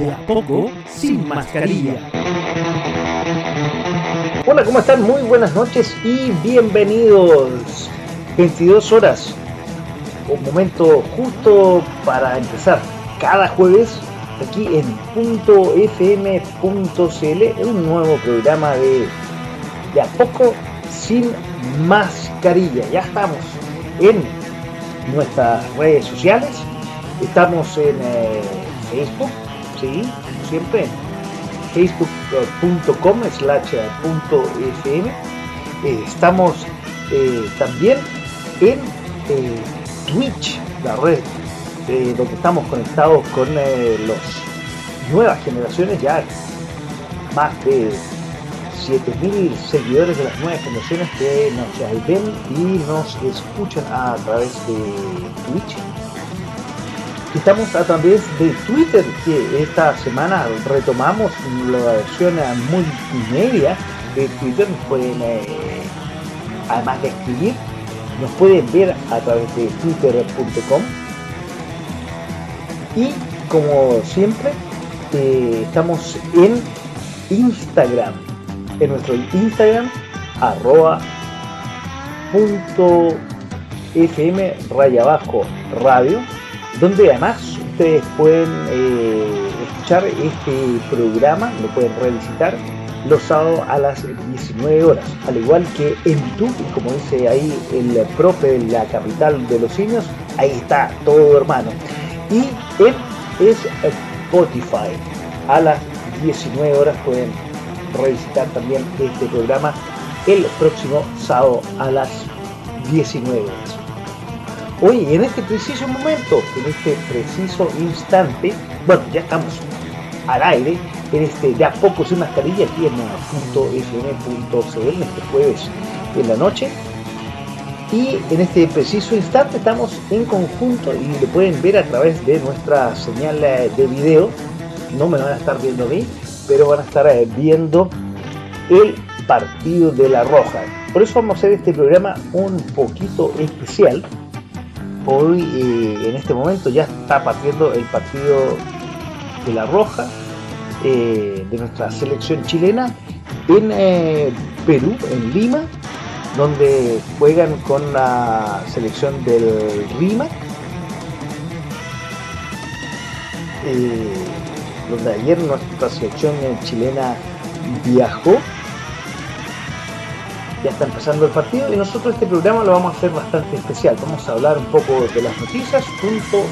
De a poco, sin mascarilla. Hola, ¿cómo están? Muy buenas noches y bienvenidos. 22 horas. Un momento justo para empezar cada jueves aquí en .fm.cl un nuevo programa de De a poco sin mascarilla. Ya estamos en nuestras redes sociales. Estamos en eh, Facebook, sí, como siempre, facebook.com slash fm. Eh, estamos eh, también en eh, Twitch, la red donde estamos conectados con las nuevas generaciones, ya. Más de 7000 seguidores de las nuevas generaciones que nos ven y nos escuchan a través de Twitch Estamos a través de Twitter, que esta semana retomamos la versión multimedia de Twitter. Nos pueden, eh, además de escribir, nos pueden ver a través de twitter.com. Y como siempre, eh, estamos en Instagram, en nuestro Instagram, arroba punto fm raya abajo radio donde además ustedes pueden eh, escuchar este programa, lo pueden revisitar los sábados a las 19 horas, al igual que en YouTube, como dice ahí el profe de la capital de los simios, ahí está todo hermano. Y en Spotify, a las 19 horas pueden revisitar también este programa el próximo sábado a las 19 horas. Hoy, en este preciso momento, en este preciso instante, bueno, ya estamos al aire, en este de a poco sin mascarilla aquí en .fm.cl, en este jueves en la noche. Y en este preciso instante estamos en conjunto y lo pueden ver a través de nuestra señal de video. No me van a estar viendo a mí, pero van a estar eh, viendo el partido de la Roja. Por eso vamos a hacer este programa un poquito especial hoy eh, en este momento ya está partiendo el partido de la Roja eh, de nuestra selección chilena en eh, Perú, en Lima, donde juegan con la selección del Rima, donde ayer nuestra selección chilena viajó ya está empezando el partido y nosotros este programa lo vamos a hacer bastante especial. Vamos a hablar un poco de las noticias junto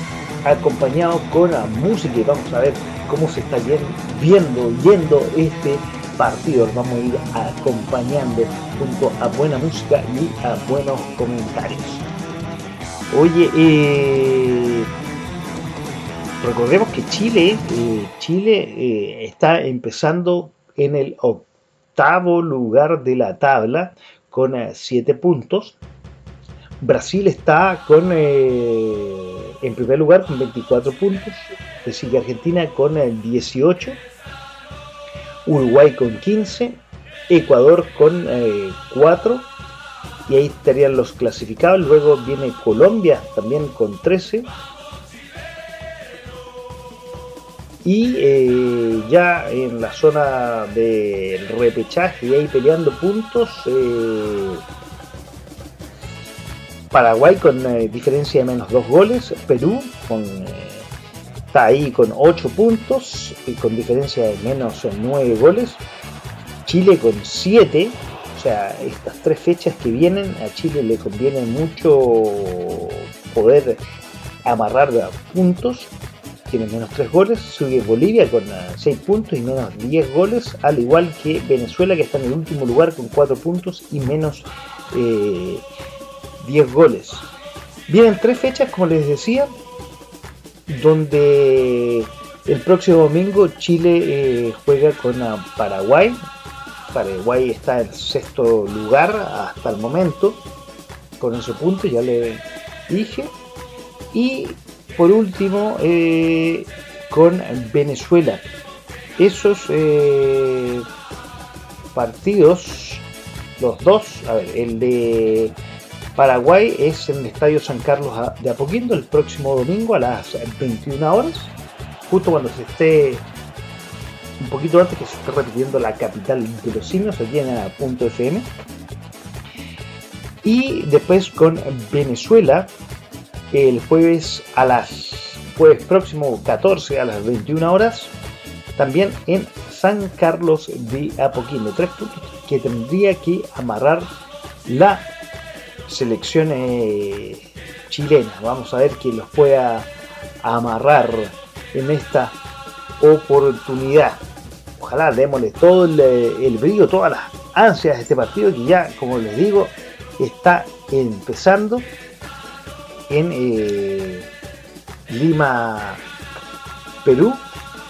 acompañado con la música y vamos a ver cómo se está viendo, yendo este partido. vamos a ir acompañando junto a buena música y a buenos comentarios. Oye, eh, recordemos que Chile, eh, Chile eh, está empezando en el lugar de la tabla con 7 eh, puntos. Brasil está con eh, en primer lugar con 24 puntos. Le sigue Argentina con 18. Eh, Uruguay con 15. Ecuador con 4. Y ahí estarían los clasificados. Luego viene Colombia también con 13. Y eh, ya en la zona del repechaje y ahí peleando puntos eh, Paraguay con eh, diferencia de menos dos goles Perú con, está ahí con 8 puntos y con diferencia de menos 9 goles Chile con 7 o sea estas tres fechas que vienen a Chile le conviene mucho poder amarrar puntos tiene menos 3 goles, sigue Bolivia con 6 eh, puntos y menos 10 goles, al igual que Venezuela que está en el último lugar con 4 puntos y menos 10 eh, goles. Vienen tres fechas, como les decía, donde El próximo domingo Chile eh, juega con Paraguay. Paraguay está en sexto lugar hasta el momento. Con ese punto ya le dije. Y por último eh, con Venezuela. Esos eh, partidos, los dos, a ver, el de Paraguay es en el Estadio San Carlos de Apoquindo el próximo domingo a las 21 horas, justo cuando se esté un poquito antes que se esté repitiendo la capital de los simios, aquí en punto FM. Y después con Venezuela el jueves a las jueves próximo 14 a las 21 horas, también en San Carlos de Apoquindo. Tres puntos que tendría que amarrar la selección eh, chilena. Vamos a ver quién los pueda amarrar en esta oportunidad. Ojalá démosle todo el, brillo, todas las ansias de este partido que ya, como les digo, está empezando en eh, Lima, Perú,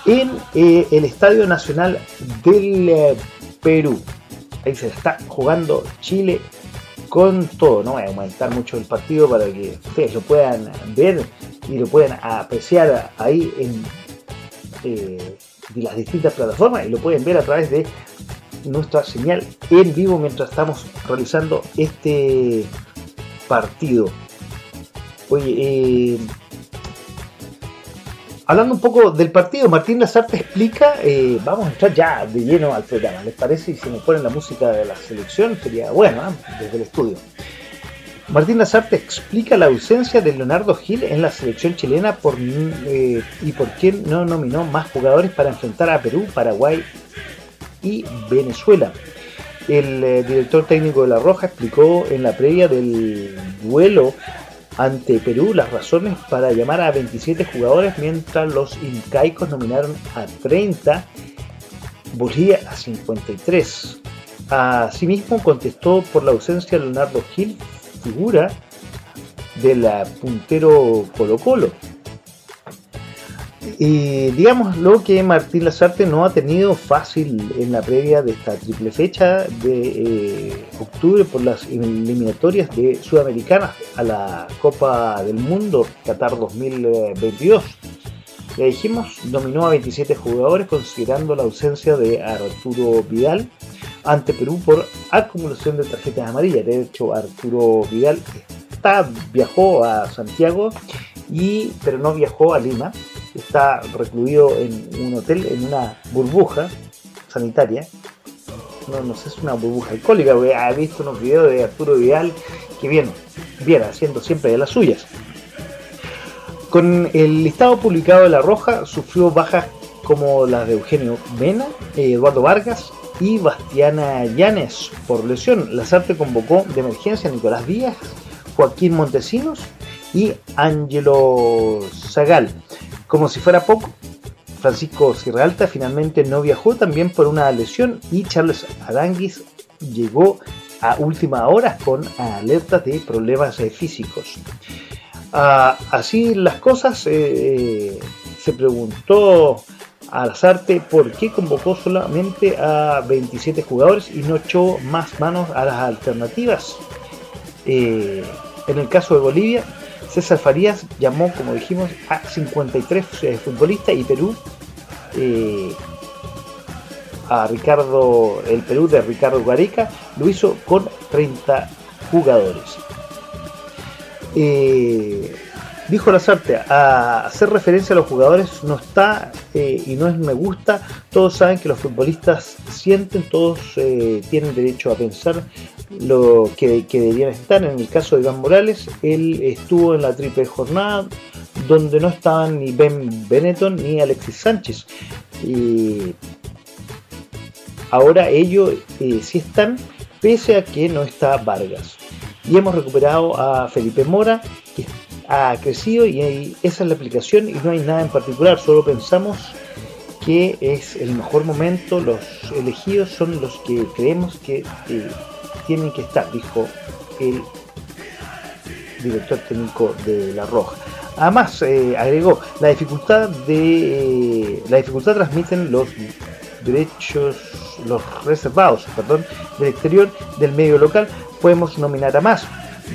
en eh, el Estadio Nacional del Perú. Ahí se está jugando Chile con todo. No voy a aumentar mucho el partido para que ustedes lo puedan ver y lo puedan apreciar ahí en eh, las distintas plataformas y lo pueden ver a través de nuestra señal en vivo mientras estamos realizando este partido. Oye, eh, hablando un poco del partido, Martín Lazarte explica, eh, vamos a entrar ya de lleno al programa, ¿les parece? Y si nos ponen la música de la selección sería bueno, ¿eh? desde el estudio. Martín Lazarte explica la ausencia de Leonardo Gil en la selección chilena por, y por qué no nominó más jugadores para enfrentar a Perú, Paraguay y Venezuela. El director técnico de La Roja explicó en la previa del duelo ante Perú las razones para llamar a 27 jugadores mientras los incaicos nominaron a 30, Bolivia a 53. Asimismo contestó por la ausencia de Leonardo Gil, figura del puntero Colo Colo, y digamos lo que Martín Lazarte no ha tenido fácil en la previa de esta triple fecha de eh, octubre por las eliminatorias de Sudamericanas a la Copa del Mundo Qatar 2022. Le dijimos, dominó a 27 jugadores considerando la ausencia de Arturo Vidal ante Perú por acumulación de tarjetas amarillas. De hecho, Arturo Vidal viajó a Santiago, y, pero no viajó a Lima está recluido en un hotel, en una burbuja sanitaria. No, no sé, es una burbuja alcohólica, ha visto unos videos de Arturo Vidal que viene, viene haciendo siempre de las suyas. Con el listado publicado de La Roja, sufrió bajas como las de Eugenio Mena, Eduardo Vargas y Bastiana Llanes por lesión. Lazarte convocó de emergencia a Nicolás Díaz, Joaquín Montesinos y Ángelo Zagal. Como si fuera poco, Francisco Sierralta finalmente no viajó también por una lesión y Charles Aranguis llegó a última hora con alertas de problemas eh, físicos. Ah, así las cosas, eh, se preguntó a Lazarte por qué convocó solamente a 27 jugadores y no echó más manos a las alternativas. Eh, en el caso de Bolivia, César Farías llamó, como dijimos, a 53 eh, futbolistas y Perú eh, a Ricardo, el Perú de Ricardo Guarica lo hizo con 30 jugadores. Eh, dijo Lazarte, a hacer referencia a los jugadores no está y no es me gusta, todos saben que los futbolistas sienten, todos tienen derecho a pensar, lo que, deberían estar. En el caso de Iván Morales, él estuvo en la triple jornada donde no estaban ni Ben Benetton ni Alexis Sánchez. Y ahora ellos eh, sí están, pese a que no está Vargas. Y hemos recuperado a Felipe Mora, que ha crecido y esa es la aplicación y no hay nada en particular, solo pensamos que es el mejor momento, los elegidos son los que creemos que eh, tienen que estar, dijo el director técnico de La Roja. Además, eh, agregó, la dificultad de la dificultad transmiten los derechos, los reservados, perdón, del exterior del medio local. Podemos nominar a más.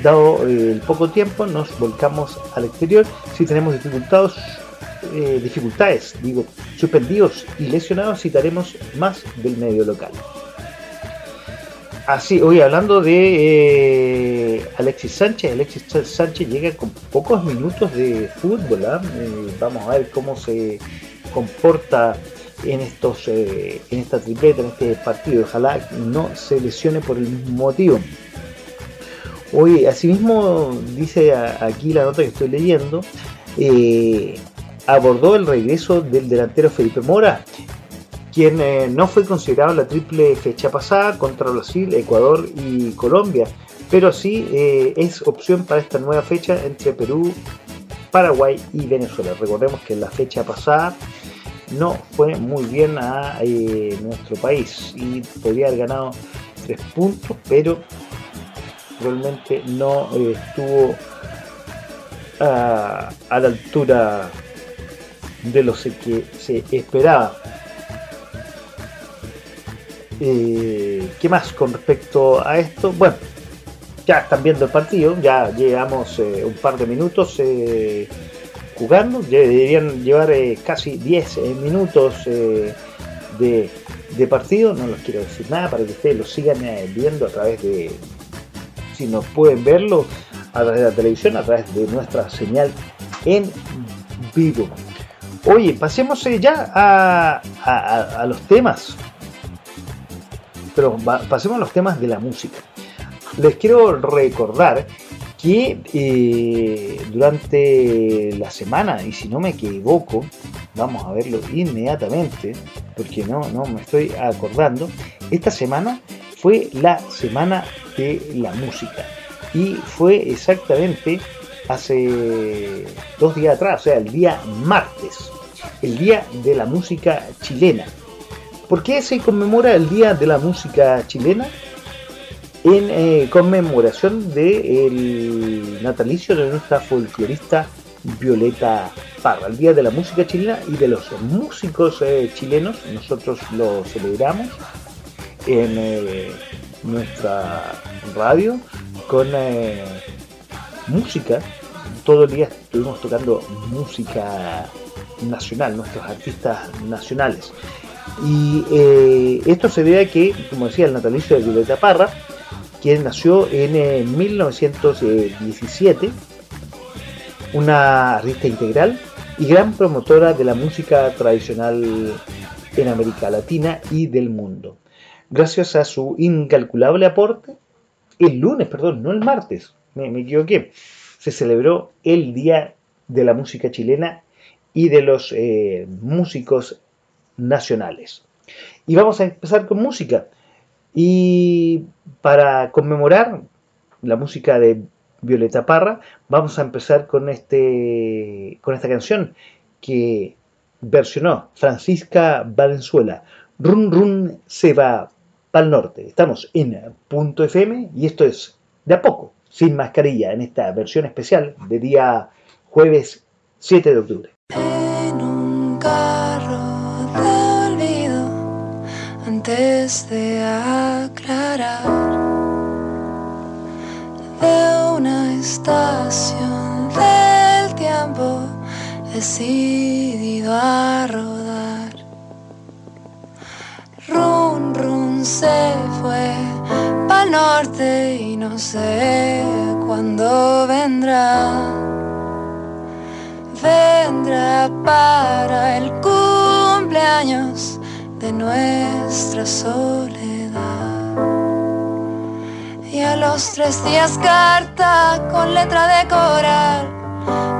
Dado el poco tiempo, nos volcamos al exterior. Si tenemos dificultades, dificultades, digo, suspendidos y lesionados, citaremos más del medio local. Así, hoy hablando de eh, Alexis Sánchez, Alexis Sánchez llega con pocos minutos de fútbol. ¿ah? Eh, vamos a ver cómo se comporta en estos eh, en esta tripleta, en este partido. Ojalá no se lesione por el mismo motivo. Hoy, asimismo, dice aquí la nota que estoy leyendo, abordó el regreso del delantero Felipe Mora quien eh, no fue considerado la triple fecha pasada contra Brasil, Ecuador y Colombia, pero sí eh, es opción para esta nueva fecha entre Perú, Paraguay y Venezuela. Recordemos que la fecha pasada no fue muy bien a eh, nuestro país y podría haber ganado tres puntos, pero realmente no estuvo a, la altura de lo que se esperaba. Eh, ¿Qué más con respecto a esto? Bueno, ya están viendo el partido, ya llevamos eh, un par de minutos eh, jugando, deberían llevar casi 10 minutos de, partido, no les quiero decir nada para que ustedes lo sigan viendo a través de, si no pueden verlo, a través de la televisión, a través de nuestra señal en vivo. Oye, pasemos ya a los temas pero pasemos a los temas de la música. Les quiero recordar que eh, durante la semana, y si no me equivoco, vamos a verlo inmediatamente, porque no, no me estoy acordando, esta semana fue la semana de la música. Y fue exactamente hace dos días atrás, o sea, el día martes, el día de la música chilena. ¿Por qué se conmemora el Día de la Música Chilena? En eh, conmemoración del natalicio de nuestra folclorista Violeta Parra, el Día de la Música Chilena y de los músicos eh, chilenos. Nosotros lo celebramos en eh, nuestra radio con música. Todo el día estuvimos tocando música nacional, nuestros artistas nacionales. Y eh, esto se debe a que, como decía, el natalicio de Violeta Parra, quien nació en 1917, eh, una artista integral y gran promotora de la música tradicional en América Latina y del mundo. Gracias a su incalculable aporte, el lunes, perdón, no el martes, me, equivoqué, se celebró el Día de la Música Chilena y de los eh, músicos nacionales. Y vamos a empezar con música. Y para conmemorar la música de Violeta Parra, vamos a empezar con, este, con esta canción que versionó Francisca Valenzuela. Run Run se va para el norte. Estamos en Punto FM y esto es de a poco, sin mascarilla, en esta versión especial de día jueves 7 de octubre. antes de aclarar de una estación del tiempo decidido a rodar. Run, run se fue para norte y no sé cuándo vendrá. Vendrá para el cumpleaños de nuestra soledad. Y a los tres días carta con letra de coral.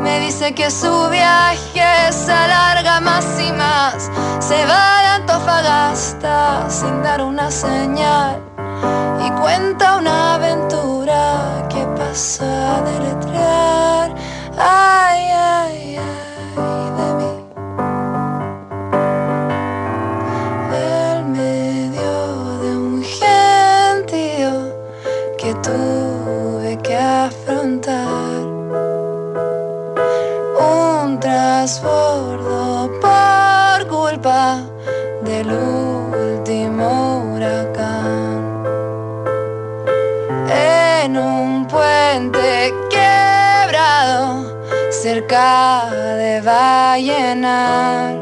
Me dice que su viaje se alarga más y más. Se va de Antofagasta sin dar una señal. Y cuenta una aventura que pasa a deletrear. Ay, transbordo por culpa del último huracán. En un puente quebrado cerca de Vallenar.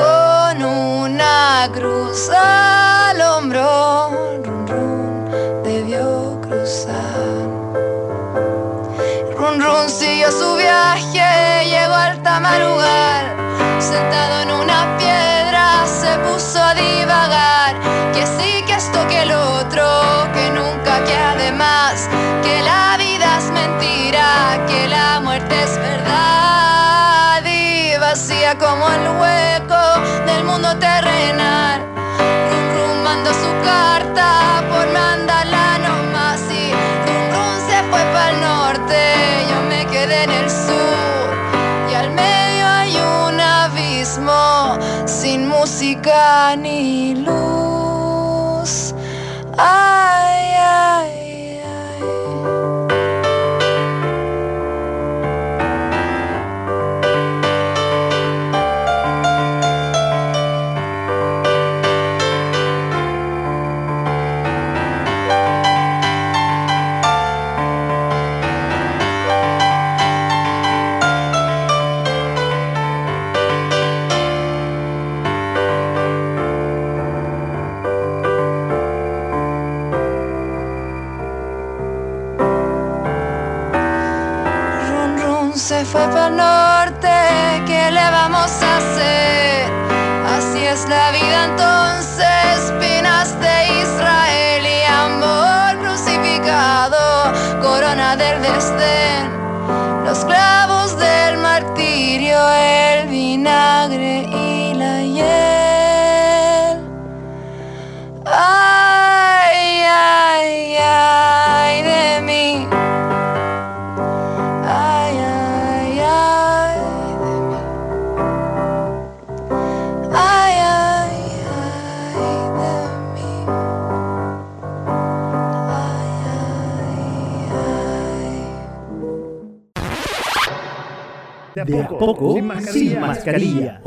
Con una cruz al hombro, run, run debió cruzar. Run Run siguió su viaje vuelta marugar. Sentado en una piedra se puso a divagar. Que sí, que esto, que el otro, que nunca, que además. Que la vida es mentira, que la muerte es verdad. Y vacía como el hueco del mundo terrenal. rum Rumando su carta música ni luz. Ay, Just there. de a poco. Sin mascarilla.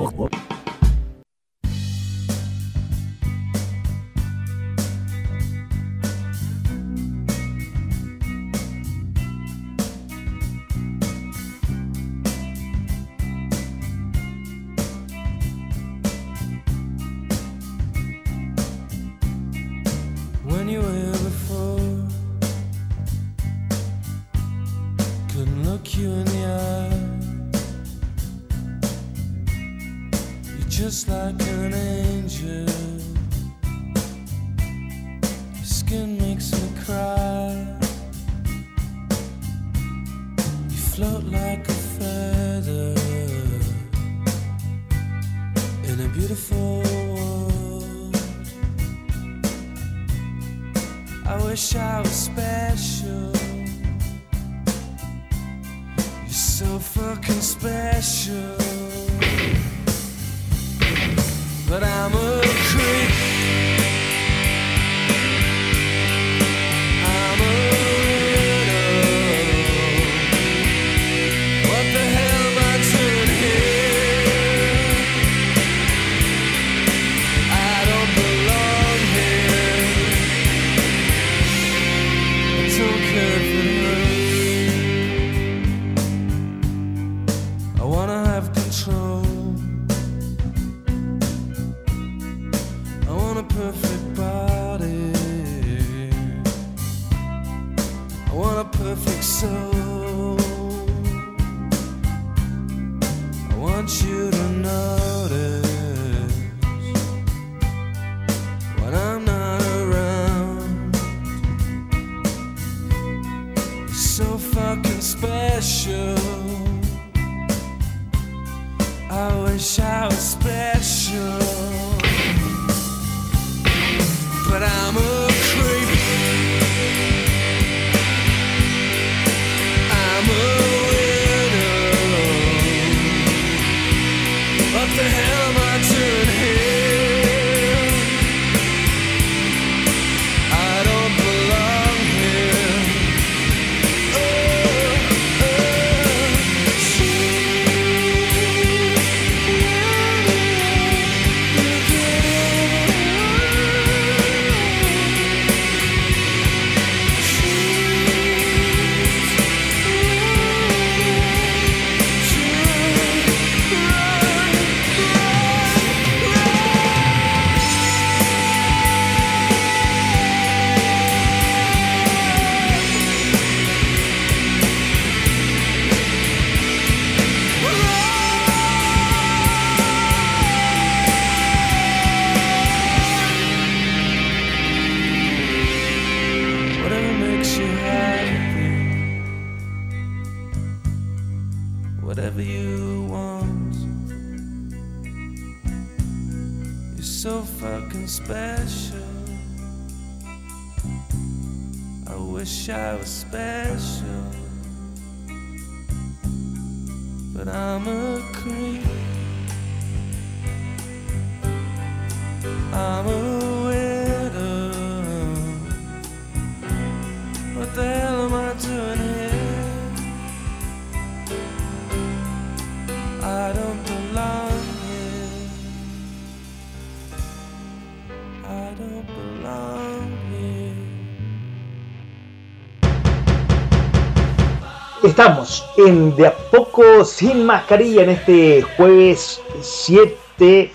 Estamos en De a poco sin mascarilla en este jueves 7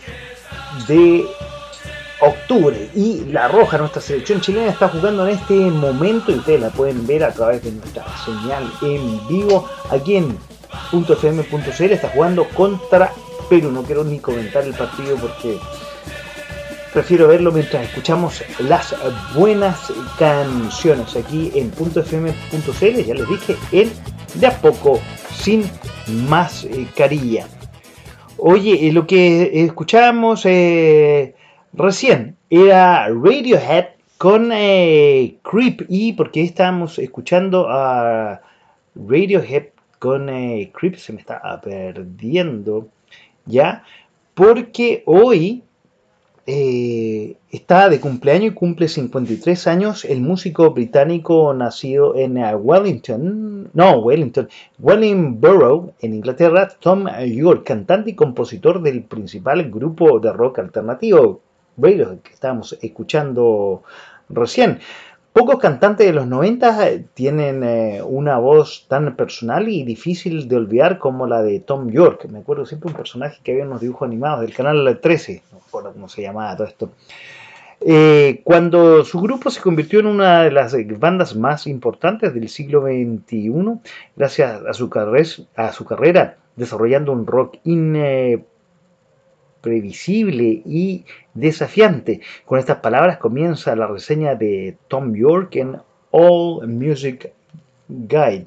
de octubre y La Roja, nuestra selección chilena, está jugando en este momento y ustedes la pueden ver a través de nuestra señal en vivo aquí en .fm.cl está jugando contra Perú. No quiero ni comentar el partido porque prefiero verlo mientras escuchamos las buenas canciones aquí en .fm.cl, ya les dije, en de a poco, sin más eh. Oye, eh, lo que escuchábamos eh, recién era Radiohead con Creep y porque estábamos escuchando a Radiohead con Creep se me está perdiendo ya porque hoy eh, está de cumpleaños y cumple 53 años el músico británico nacido en eh, Wellington, no, Wellington, Wellingborough, en Inglaterra, Tom York, cantante y compositor del principal grupo de rock alternativo, que estábamos escuchando recién. Pocos cantantes de los 90 eh, tienen eh, una voz tan personal y difícil de olvidar como la de Tom York. Me acuerdo siempre un personaje que había en los dibujos animados del canal 13, no me acuerdo cómo se llamaba todo esto. Eh, cuando su grupo se convirtió en una de las bandas más importantes del siglo XXI, gracias a su, carrera desarrollando un rock imprevisible y desafiante. Con estas palabras comienza la reseña de Tom York en All Music Guide.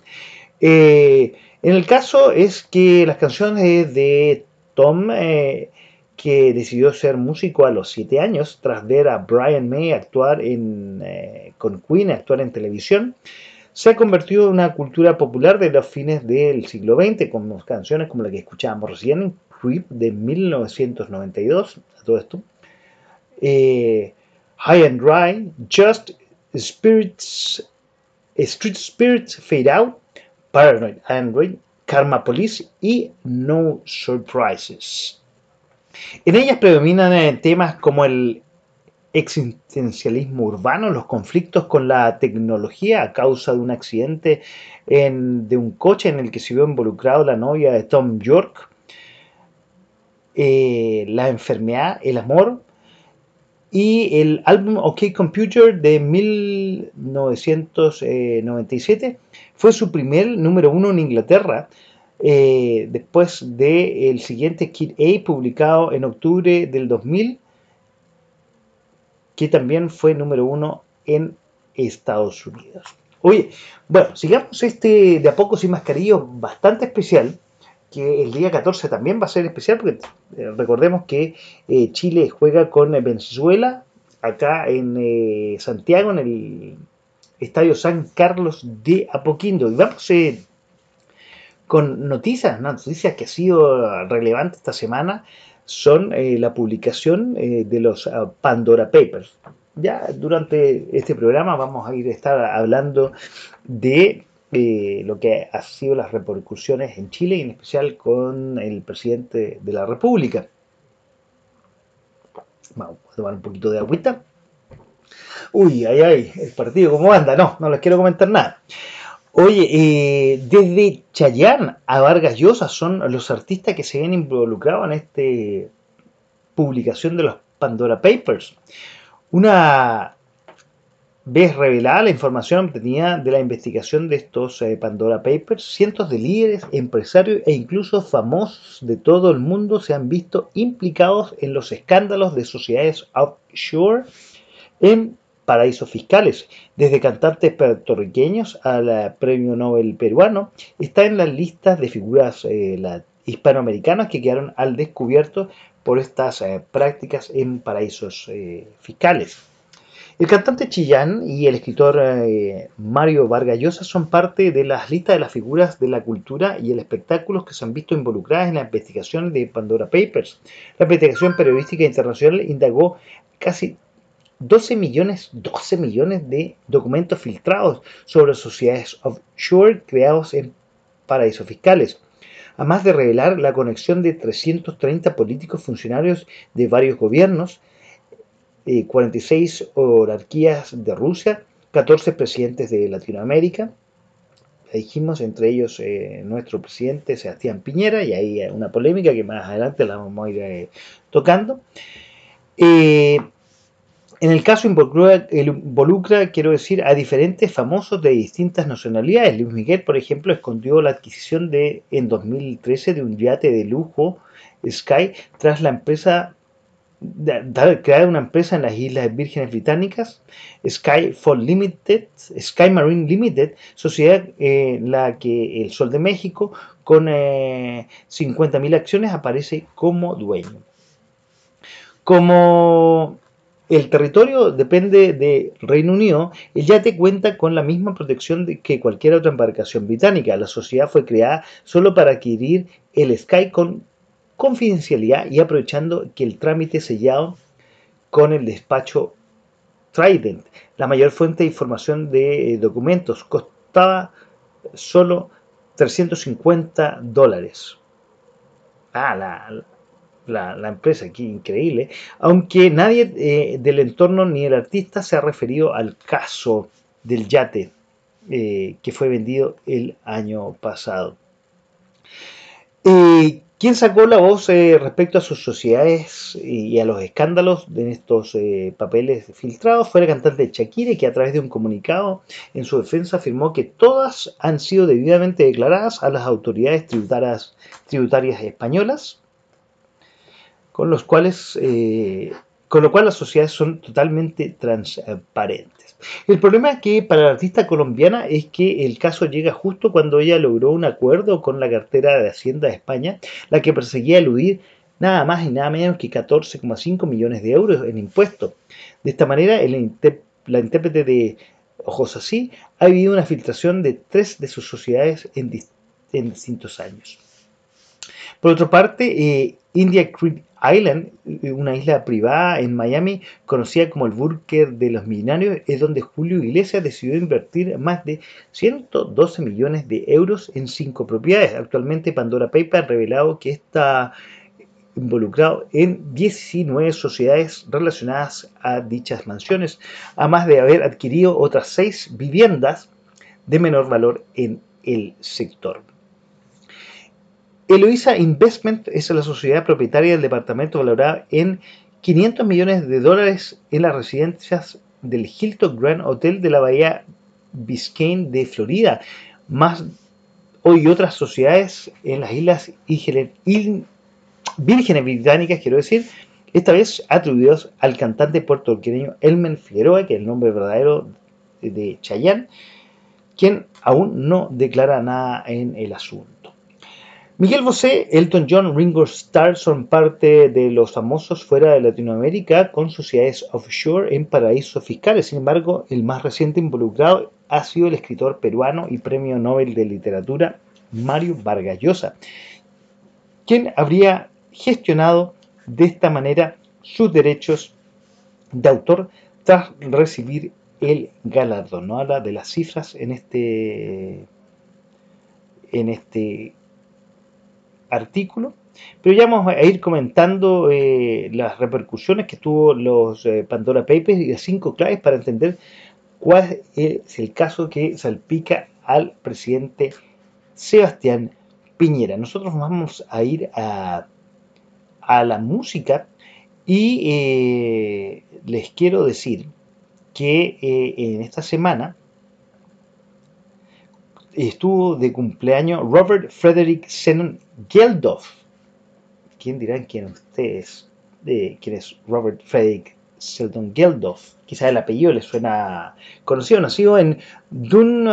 Eh, en el caso es que las canciones de Tom, eh, que decidió ser músico a los 7 años, tras ver a Brian May actuar en, eh, con Queen, actuar en televisión, se ha convertido en una cultura popular de los fines del siglo XX, con canciones como la que escuchábamos recién, De 1992, a todo esto, eh, High and Dry, Just Spirits, Street Spirits Fade Out, Paranoid Android, Karma Police y No Surprises. En ellas predominan eh, temas como el existencialismo urbano, los conflictos con la tecnología a causa de un accidente en- de un coche en el que se vio involucrado la novia de Tom York, eh, la enfermedad, el amor, y el álbum OK Computer de 1997 fue su primer número uno en Inglaterra, eh, después del siguiente Kid A publicado en octubre del 2000, que también fue número uno en Estados Unidos. Oye, bueno, sigamos este de a poco sin mascarillo bastante especial, que el día 14 también va a ser especial, porque eh, recordemos que eh, Chile juega con eh, Venezuela acá en Santiago, en el Estadio San Carlos de Apoquindo. Y vamos eh, con noticias, ¿no? noticias que ha sido relevante esta semana, son la publicación de los ah, Pandora Papers. Ya durante este programa vamos a ir a estar hablando de eh, lo que ha sido las repercusiones en Chile y en especial con el presidente de la República. Vamos a tomar un poquito de agüita. Uy, ay, ay, el partido cómo anda. No, no les quiero comentar nada. Oye, eh, desde Chayanne a Vargas Llosa son los artistas que se ven involucrados en esta publicación de los Pandora Papers. Una vez revelada la información obtenida de la investigación de estos eh, Pandora Papers, cientos de líderes, empresarios e incluso famosos de todo el mundo se han visto implicados en los escándalos de sociedades offshore en paraísos fiscales. Desde cantantes puertorriqueños al eh, premio Nobel peruano, está en las listas de figuras eh, hispanoamericanas que quedaron al descubierto por estas prácticas en paraísos fiscales. El cantante Chillán y el escritor eh, Mario Vargas Llosa son parte de las listas de las figuras de la cultura y el espectáculo que se han visto involucradas en la investigación de Pandora Papers. La investigación periodística internacional indagó casi 12 millones, 12 millones de documentos filtrados sobre sociedades offshore creados en paraísos fiscales, además de revelar la conexión de 330 políticos funcionarios de varios gobiernos, eh, 46 orarquías de Rusia, 14 presidentes de Latinoamérica, dijimos, entre ellos eh, nuestro presidente Sebastián Piñera, y ahí hay una polémica que más adelante la vamos a ir eh, tocando. Eh, en el caso involucra, involucra, quiero decir, a diferentes famosos de distintas nacionalidades. Luis Miguel, por ejemplo, escondió la adquisición de, en 2013 de un yate de lujo Sky tras la empresa crear una empresa en las Islas Vírgenes Británicas, Skyfall Limited, Sky Marine Limited, sociedad eh, en la que el Sol de México, con eh, 50.000 acciones, aparece como dueño. Como el territorio depende de Reino Unido, el yate cuenta con la misma protección que cualquier otra embarcación británica. La sociedad fue creada solo para adquirir el Sky con confidencialidad y aprovechando que el trámite sellado con el despacho Trident, la mayor fuente de información de eh, documentos, costaba solo 350 dólares. Ah, la, la, empresa, aquí increíble. Aunque nadie eh, del entorno ni el artista se ha referido al caso del yate eh, que fue vendido el año pasado. ¿Quién sacó la voz eh, respecto a sus sociedades y a los escándalos de estos eh, papeles filtrados? Fue la cantante Shakira, que a través de un comunicado en su defensa afirmó que todas han sido debidamente declaradas a las autoridades tributarias, tributarias españolas, con los cuales, eh, con lo cual las sociedades son totalmente transparentes. El problema que para la artista colombiana es que el caso llega justo cuando ella logró un acuerdo con la cartera de Hacienda de España, la que perseguía eludir nada más y nada menos que 14,5 millones de euros en impuestos. De esta manera, la intérprete de Ojos Así ha vivido una filtración de tres de sus sociedades en, dis- en distintos años. Por otra parte, eh, India Creek Island, una isla privada en Miami, conocida como el búnker de los millonarios, es donde Julio Iglesias decidió invertir más de 112 millones de euros en cinco propiedades. Actualmente Pandora Paper ha revelado que está involucrado en 19 sociedades relacionadas a dichas mansiones, además de haber adquirido otras seis viviendas de menor valor en el sector. Eloisa Investment es la sociedad propietaria del departamento valorado en 500 millones de dólares en las residencias del Hilton Grand Hotel de la Bahía Biscayne de Florida, más hoy otras sociedades en las islas Vírgenes Británicas, quiero decir, esta vez atribuidos al cantante puertorriqueño Elmen Figueroa, que es el nombre verdadero de Chayanne, quien aún no declara nada en el asunto. Miguel Bosé, Elton John, Ringo Starr son parte de los famosos fuera de Latinoamérica con sociedades offshore en paraísos fiscales. Sin embargo, el más reciente involucrado ha sido el escritor peruano y premio Nobel de Literatura Mario Vargas Llosa, quien habría gestionado de esta manera sus derechos de autor tras recibir el galardón. No habla de las cifras en este en este artículo, pero ya vamos a ir comentando eh, las repercusiones que tuvo los eh, Pandora Papers y las cinco claves para entender cuál es el caso que salpica al presidente Sebastián Piñera. Nosotros vamos a ir a, la música y eh, les quiero decir que en esta semana estuvo de cumpleaños Robert Frederick Zenon Geldof. ¿Quién dirán quién ustedes? ¿Quién es Robert Frederick Zenon Geldof? Quizá el apellido le suena conocido. Nacido en Dun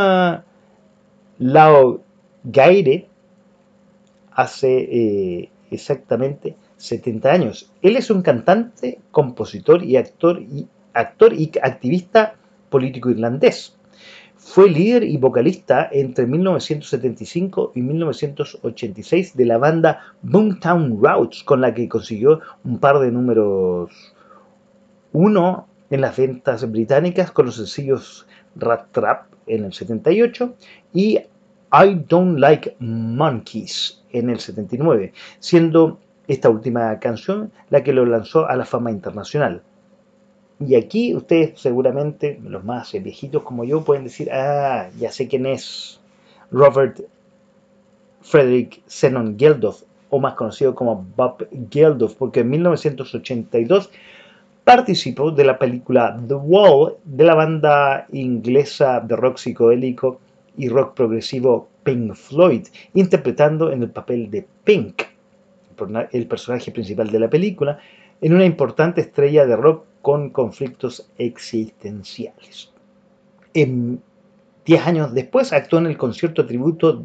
Lao Gaire hace eh, exactamente 70 años. Él es un cantante, compositor y actor y, actor y activista político irlandés. Fue líder y vocalista entre 1975 y 1986 de la banda Boomtown Roots, con la que consiguió un par de números uno en las ventas británicas con los sencillos Rat Trap en el 78 y I Don't Like Monkeys en el 79, siendo esta última canción la que lo lanzó a la fama internacional. Y aquí ustedes seguramente, los más viejitos como yo, pueden decir, ah, ya sé quién es Robert Frederick Zenon Geldof, o más conocido como Bob Geldof, porque en 1982 participó de la película The Wall de la banda inglesa de rock psicodélico y rock progresivo Pink Floyd, interpretando en el papel de Pink, el personaje principal de la película, en una importante estrella de rock con conflictos existenciales. En, diez años después actuó en el concierto tributo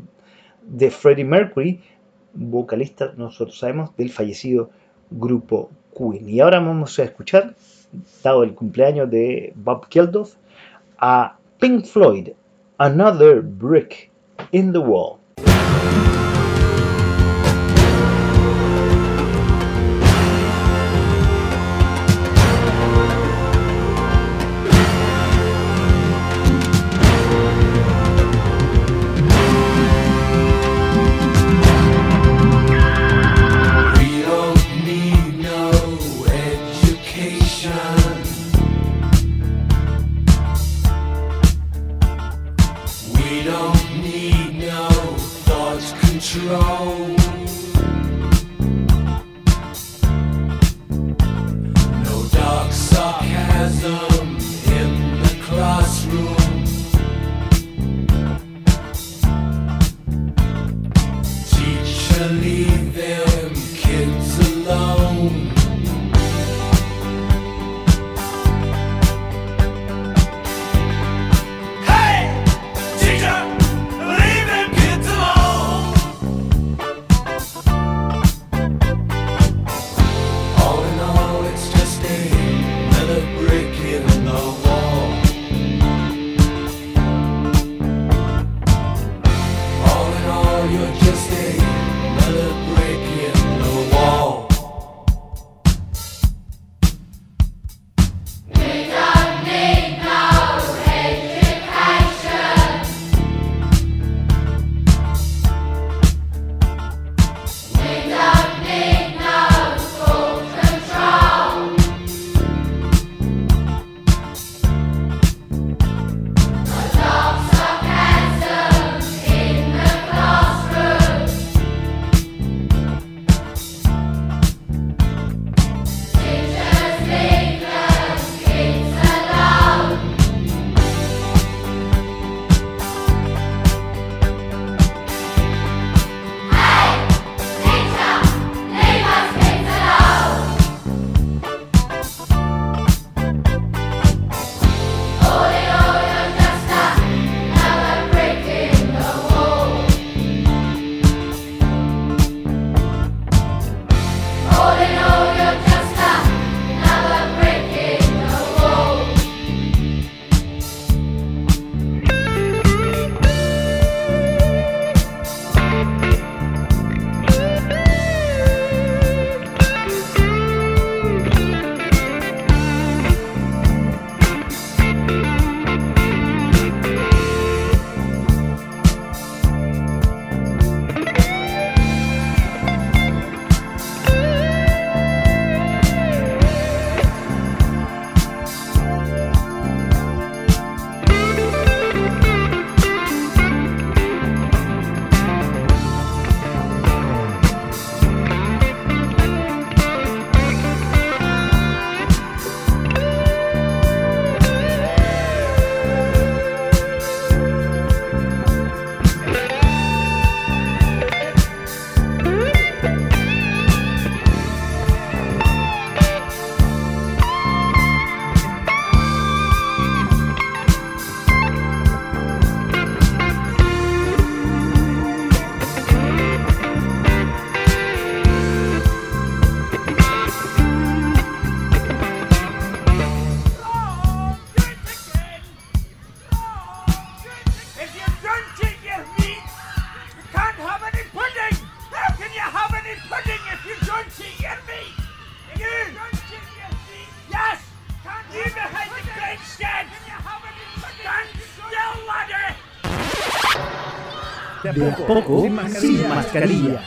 de Freddie Mercury, vocalista, nosotros sabemos, del fallecido grupo Queen. Y ahora vamos a escuchar, dado el cumpleaños de Bob Geldof, a Pink Floyd, Another Brick in the Wall. De a poco, sin mascarilla.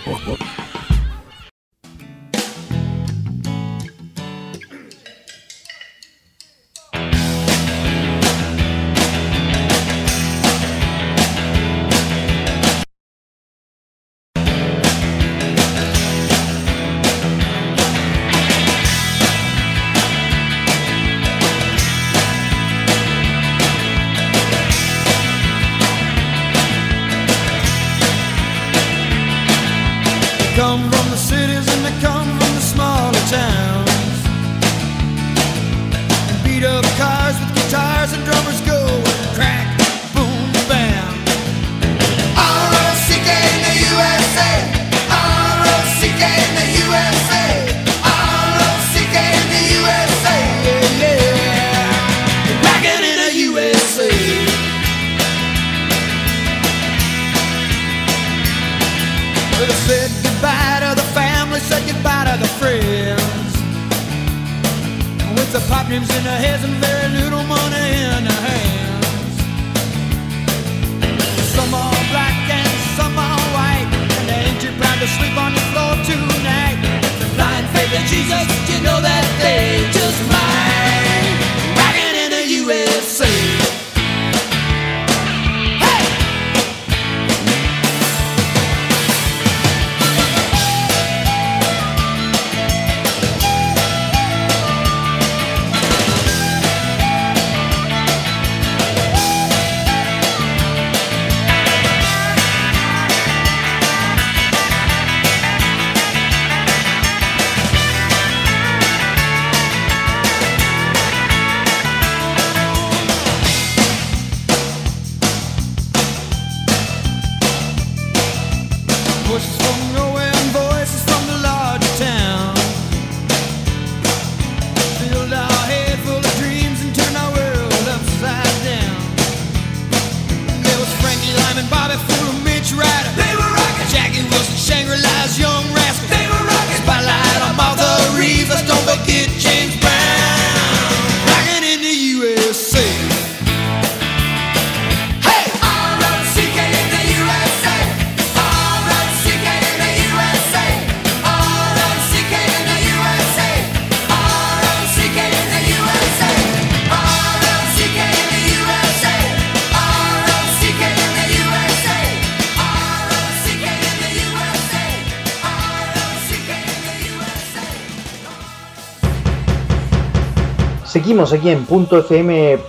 Aquí en .fm.cl,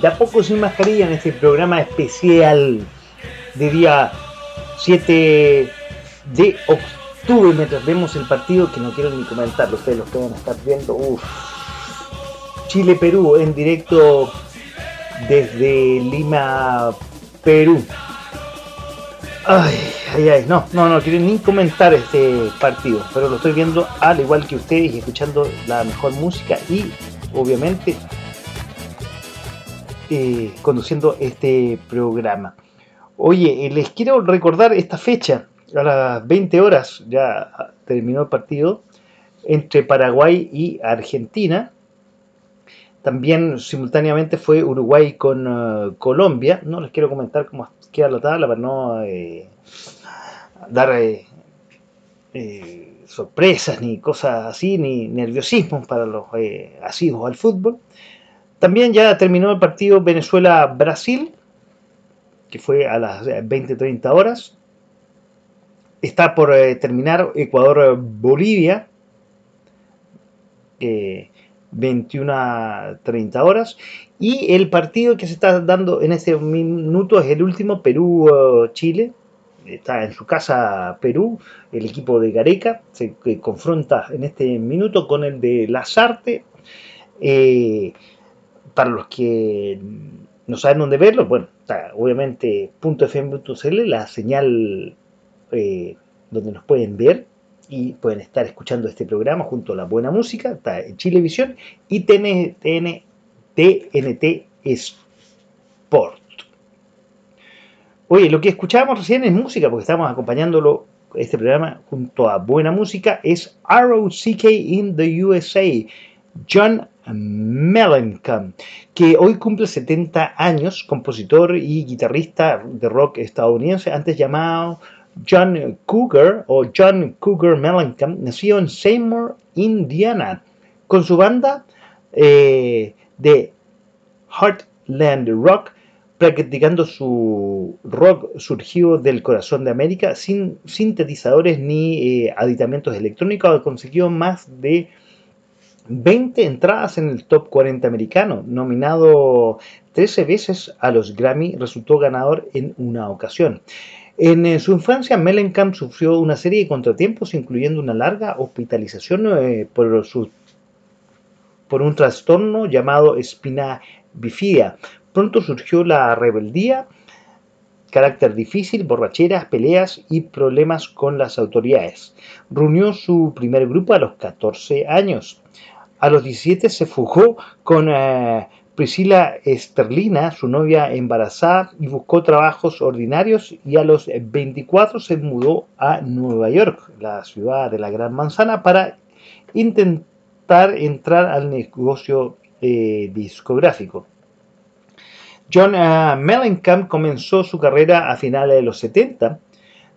de a poco sin mascarilla en este programa especial de día 7 de octubre, mientras vemos el partido que no quiero ni comentarlo, ustedes lo pueden estar viendo. Chile-Perú en directo desde Lima, Perú. Ay, ay, ay, no, no, no quiero ni comentar este partido, pero lo estoy viendo al igual que ustedes escuchando la mejor música y obviamente eh, conduciendo este programa. Oye, eh, les quiero recordar esta fecha, a las 20 horas ya terminó el partido entre Paraguay y Argentina. También simultáneamente fue Uruguay con eh, Colombia. No les quiero comentar cómo queda la tabla para no dar sorpresas ni cosas así, ni nerviosismo para los eh, asiduos al fútbol. También ya terminó el partido Venezuela-Brasil, que fue a las 20-30 horas. Está por eh, terminar Ecuador-Bolivia, eh, 21 a 30 horas. Y el partido que se está dando en este minuto es el último, Perú-Chile. Está en su casa Perú, el equipo de Gareca se confronta en este minuto con el de Lazarte. Eh, para los que no saben dónde verlo, bueno, está obviamente .fm.cl, la señal eh, donde nos pueden ver y pueden estar escuchando este programa junto a la buena música, está en Chilevisión y TN, TN, TNT Sport. Oye, lo que escuchábamos recién es música, porque estamos acompañándolo este programa junto a buena música, es ROCK in the USA, John Mellencamp, que hoy cumple 70 años, compositor y guitarrista de rock estadounidense, antes llamado John Cougar o John Cougar Mellencamp, nació en Seymour, Indiana, con su banda eh, de Heartland Rock, practicando su rock surgido del corazón de América, sin sintetizadores ni eh, aditamentos electrónicos, consiguió más de 20 entradas en el top 40 americano, nominado 13 veces a los Grammy, resultó ganador en una ocasión. En eh, su infancia, Mellencamp sufrió una serie de contratiempos, incluyendo una larga hospitalización eh, por, por un trastorno llamado espina bifida. Pronto surgió la rebeldía, carácter difícil, borracheras, peleas y problemas con las autoridades. Reunió su primer grupo a los 14 años. A los 17 se fugó con eh, Priscila Esterlina, su novia embarazada, y buscó trabajos ordinarios y a los 24 se mudó a Nueva York, la ciudad de la Gran Manzana, para intentar entrar al negocio eh, discográfico. John uh, Mellencamp comenzó su carrera a finales de los 70.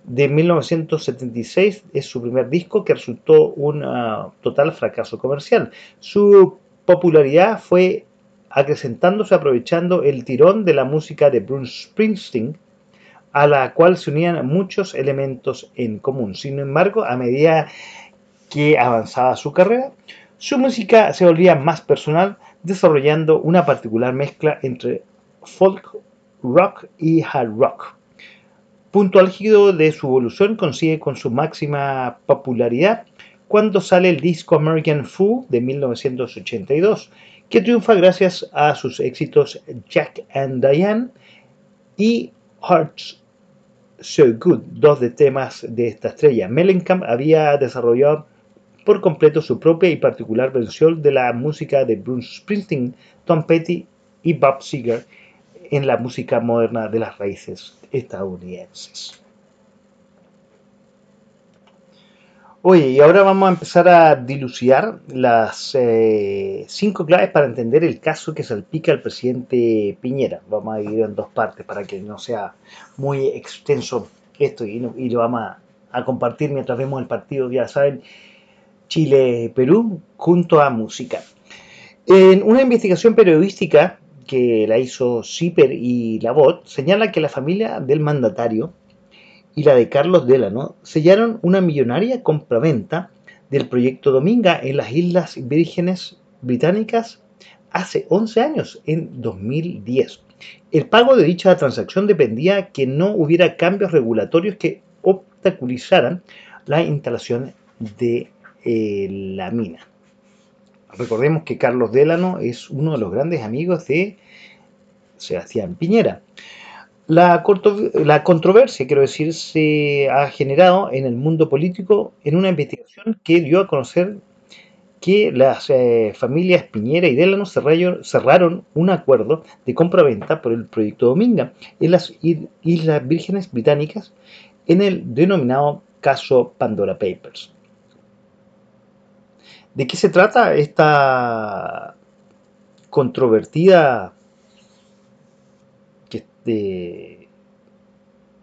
De 1976 es su primer disco que resultó un uh, total fracaso comercial. Su popularidad fue acrecentándose aprovechando el tirón de la música de Bruce Springsteen, a la cual se unían muchos elementos en común. Sin embargo, a medida que avanzaba su carrera, su música se volvía más personal, desarrollando una particular mezcla entre folk, rock y hard rock. Punto álgido de su evolución consigue con su máxima popularidad cuando sale el disco American Fool de 1982, que triunfa gracias a sus éxitos Jack and Diane y Hearts So Good, dos de temas de esta estrella. Mellencamp había desarrollado por completo su propia y particular versión de la música de Bruce Springsteen, Tom Petty y Bob Seger en la música moderna de las raíces estadounidenses. Oye, y ahora vamos a empezar a dilucidar las eh, cinco claves para entender el caso que salpica al presidente Piñera. Vamos a dividir en dos partes para que no sea muy extenso esto y, lo vamos a, a, compartir mientras vemos el partido, ya saben, Chile-Perú junto a música. En una investigación periodística que la hizo Zipper y Labot señala que la familia del mandatario y la de Carlos Delano sellaron una millonaria compraventa del proyecto Dominga en las Islas Vírgenes Británicas hace 11 años, en 2010. El pago de dicha transacción dependía que no hubiera cambios regulatorios que obstaculizaran la instalación de eh, la mina. Recordemos que Carlos Delano es uno de los grandes amigos de Sebastián Piñera. La, la, controversia, quiero decir, se ha generado en el mundo político en una investigación que dio a conocer que las eh, familias Piñera y Delano cerraron un acuerdo de compra-venta por el proyecto Dominga en las Islas Vírgenes Británicas en el denominado caso Pandora Papers. ¿De qué se trata esta controvertida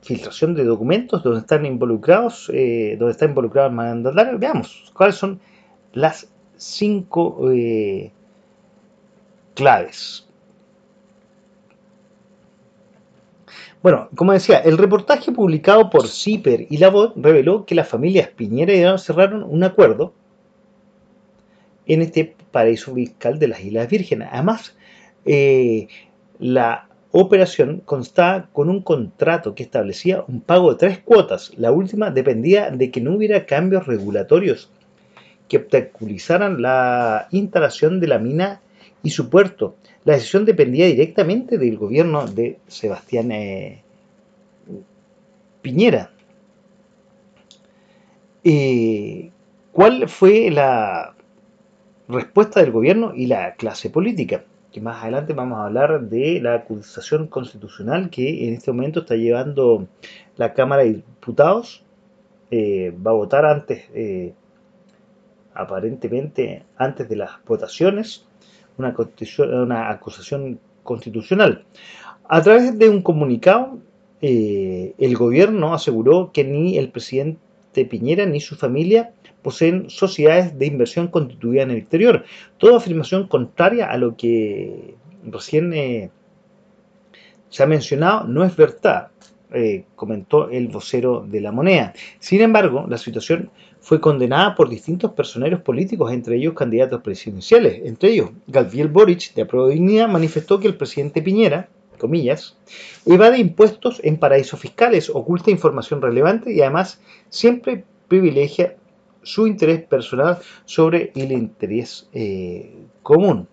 filtración de documentos donde están involucrados, eh, donde está involucrado el mandatario. Veamos cuáles son las cinco eh, claves. Bueno, como decía, el reportaje publicado por CIPER y la voz reveló que las familias Piñera y cerraron un acuerdo en este paraíso fiscal de las Islas Vírgenes. Además, eh, la operación constaba con un contrato que establecía un pago de tres cuotas. La última dependía de que no hubiera cambios regulatorios que obstaculizaran la instalación de la mina y su puerto. La decisión dependía directamente del gobierno de Sebastián eh, Piñera. Eh, ¿Cuál fue la respuesta del gobierno y la clase política? que más adelante vamos a hablar de la acusación constitucional que en este momento está llevando la Cámara de Diputados. Eh, va a votar antes, eh, aparentemente, antes de las votaciones, una, una acusación constitucional. A través de un comunicado, eh, el gobierno aseguró que ni el presidente Piñera ni su familia poseen sociedades de inversión constituidas en el exterior. Toda afirmación contraria a lo que recién eh, se ha mencionado no es verdad, eh, comentó el vocero de la moneda. Sin embargo, la situación fue condenada por distintos personeros políticos, entre ellos candidatos presidenciales. Entre ellos, Gabriel Boric, de Dignidad, manifestó que el presidente Piñera, comillas, evade impuestos en paraísos fiscales, oculta información relevante y además siempre privilegia su interés personal sobre el interés eh, común.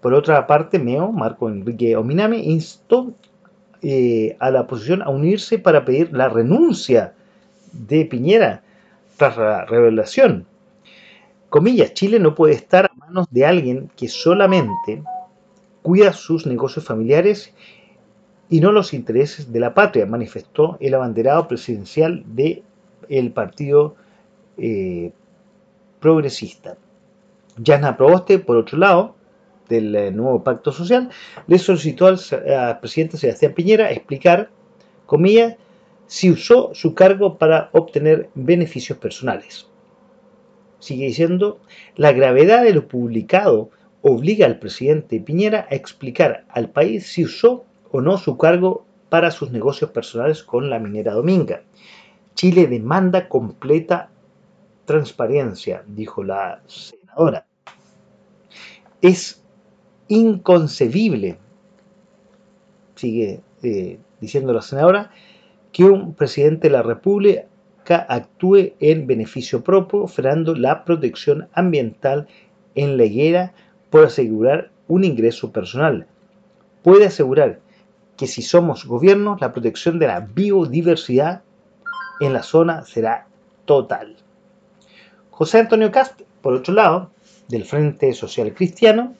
Por otra parte, Meo, Marco Enrique Ominami, instó eh, a la oposición a unirse para pedir la renuncia de Piñera tras la revelación. Comillas, Chile no puede estar a manos de alguien que solamente cuida sus negocios familiares y no los intereses de la patria, manifestó el abanderado presidencial del el partido eh, progresista. Jana Proboste, por otro lado, del eh, nuevo pacto social, le solicitó al, presidente Sebastián Piñera explicar, comillas, si usó su cargo para obtener beneficios personales. Sigue diciendo, la gravedad de lo publicado obliga al presidente Piñera a explicar al país si usó o no su cargo para sus negocios personales con la minera Dominga. Chile demanda completa transparencia, dijo la senadora. Es inconcebible, sigue eh, diciendo la senadora, que un presidente de la República actúe en beneficio propio, frenando la protección ambiental en la higuera por asegurar un ingreso personal. Puede asegurar que si somos gobiernos, la protección de la biodiversidad en la zona será total. José Antonio Cast, por otro lado, del Frente Social Cristiano,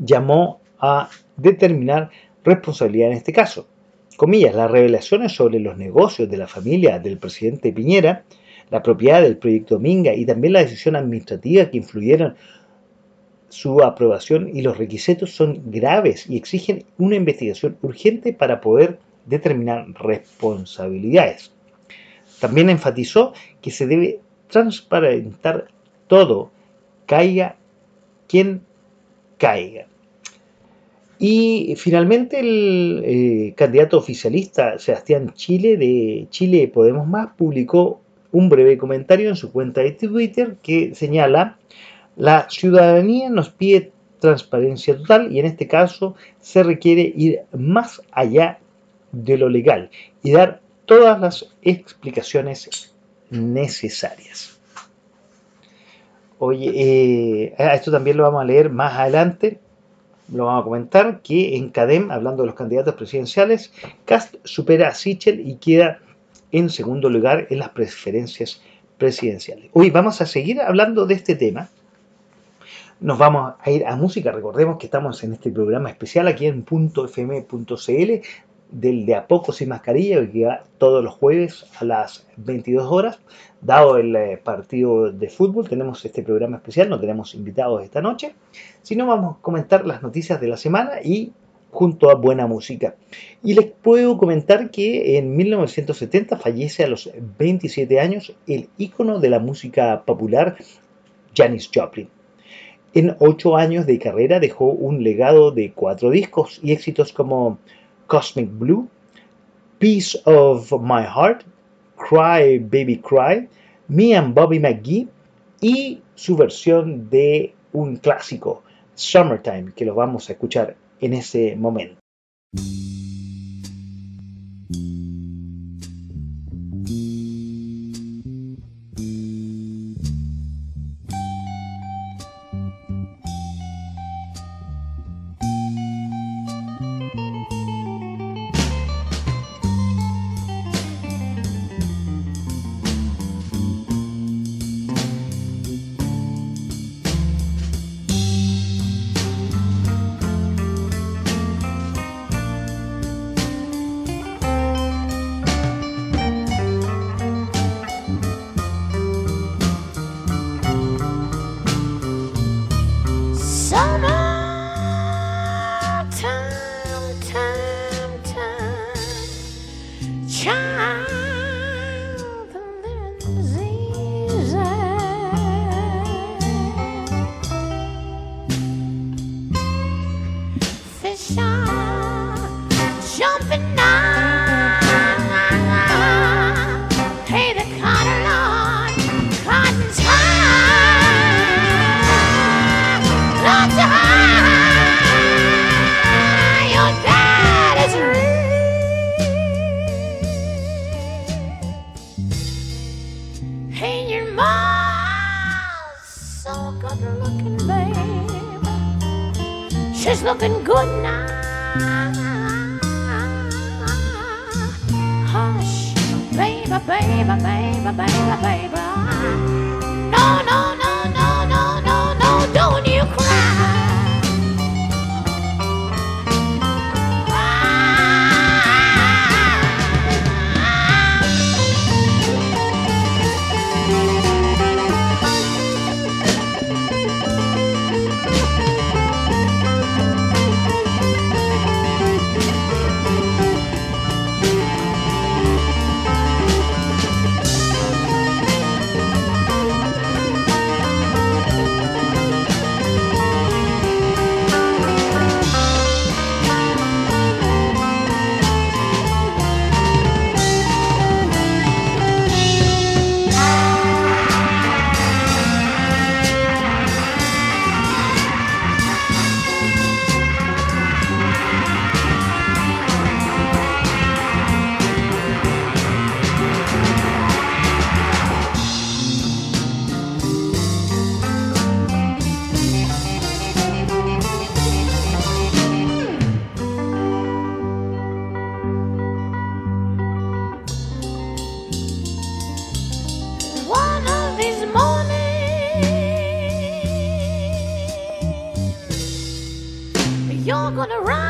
llamó a determinar responsabilidad en este caso. Comillas, las revelaciones sobre los negocios de la familia del presidente Piñera, la propiedad del proyecto Minga y también la decisión administrativa que influyeron su aprobación y los requisitos son graves y exigen una investigación urgente para poder determinar responsabilidades. También enfatizó que se debe transparentar todo, caiga quien caiga. Y finalmente el eh, candidato oficialista Sebastián Chile de Chile Podemos Más publicó un breve comentario en su cuenta de Twitter que señala la ciudadanía nos pide transparencia total y en este caso se requiere ir más allá de lo legal y dar todas las explicaciones necesarias. Oye, eh, esto también lo vamos a leer más adelante lo vamos a comentar, que en CADEM, hablando de los candidatos presidenciales, Cast supera a Sichel y queda en segundo lugar en las preferencias presidenciales. Hoy vamos a seguir hablando de este tema. Nos vamos a ir a música. Recordemos que estamos en este programa especial aquí en .fm.cl del de a poco sin mascarilla, que va todos los jueves a las 22 horas. Dado el eh, partido de fútbol, tenemos este programa especial, no tenemos invitados esta noche, sino vamos a comentar las noticias de la semana y junto a buena música. Y les puedo comentar que en 1970 fallece a los 27 años el ícono de la música popular, Janis Joplin. En ocho años de carrera dejó un legado de cuatro discos y éxitos como Cosmic Blue, Piece of My Heart, Cry Baby Cry, Me and Bobby McGee y su versión de un clásico, Summertime, que lo vamos a escuchar en ese momento. gonna run.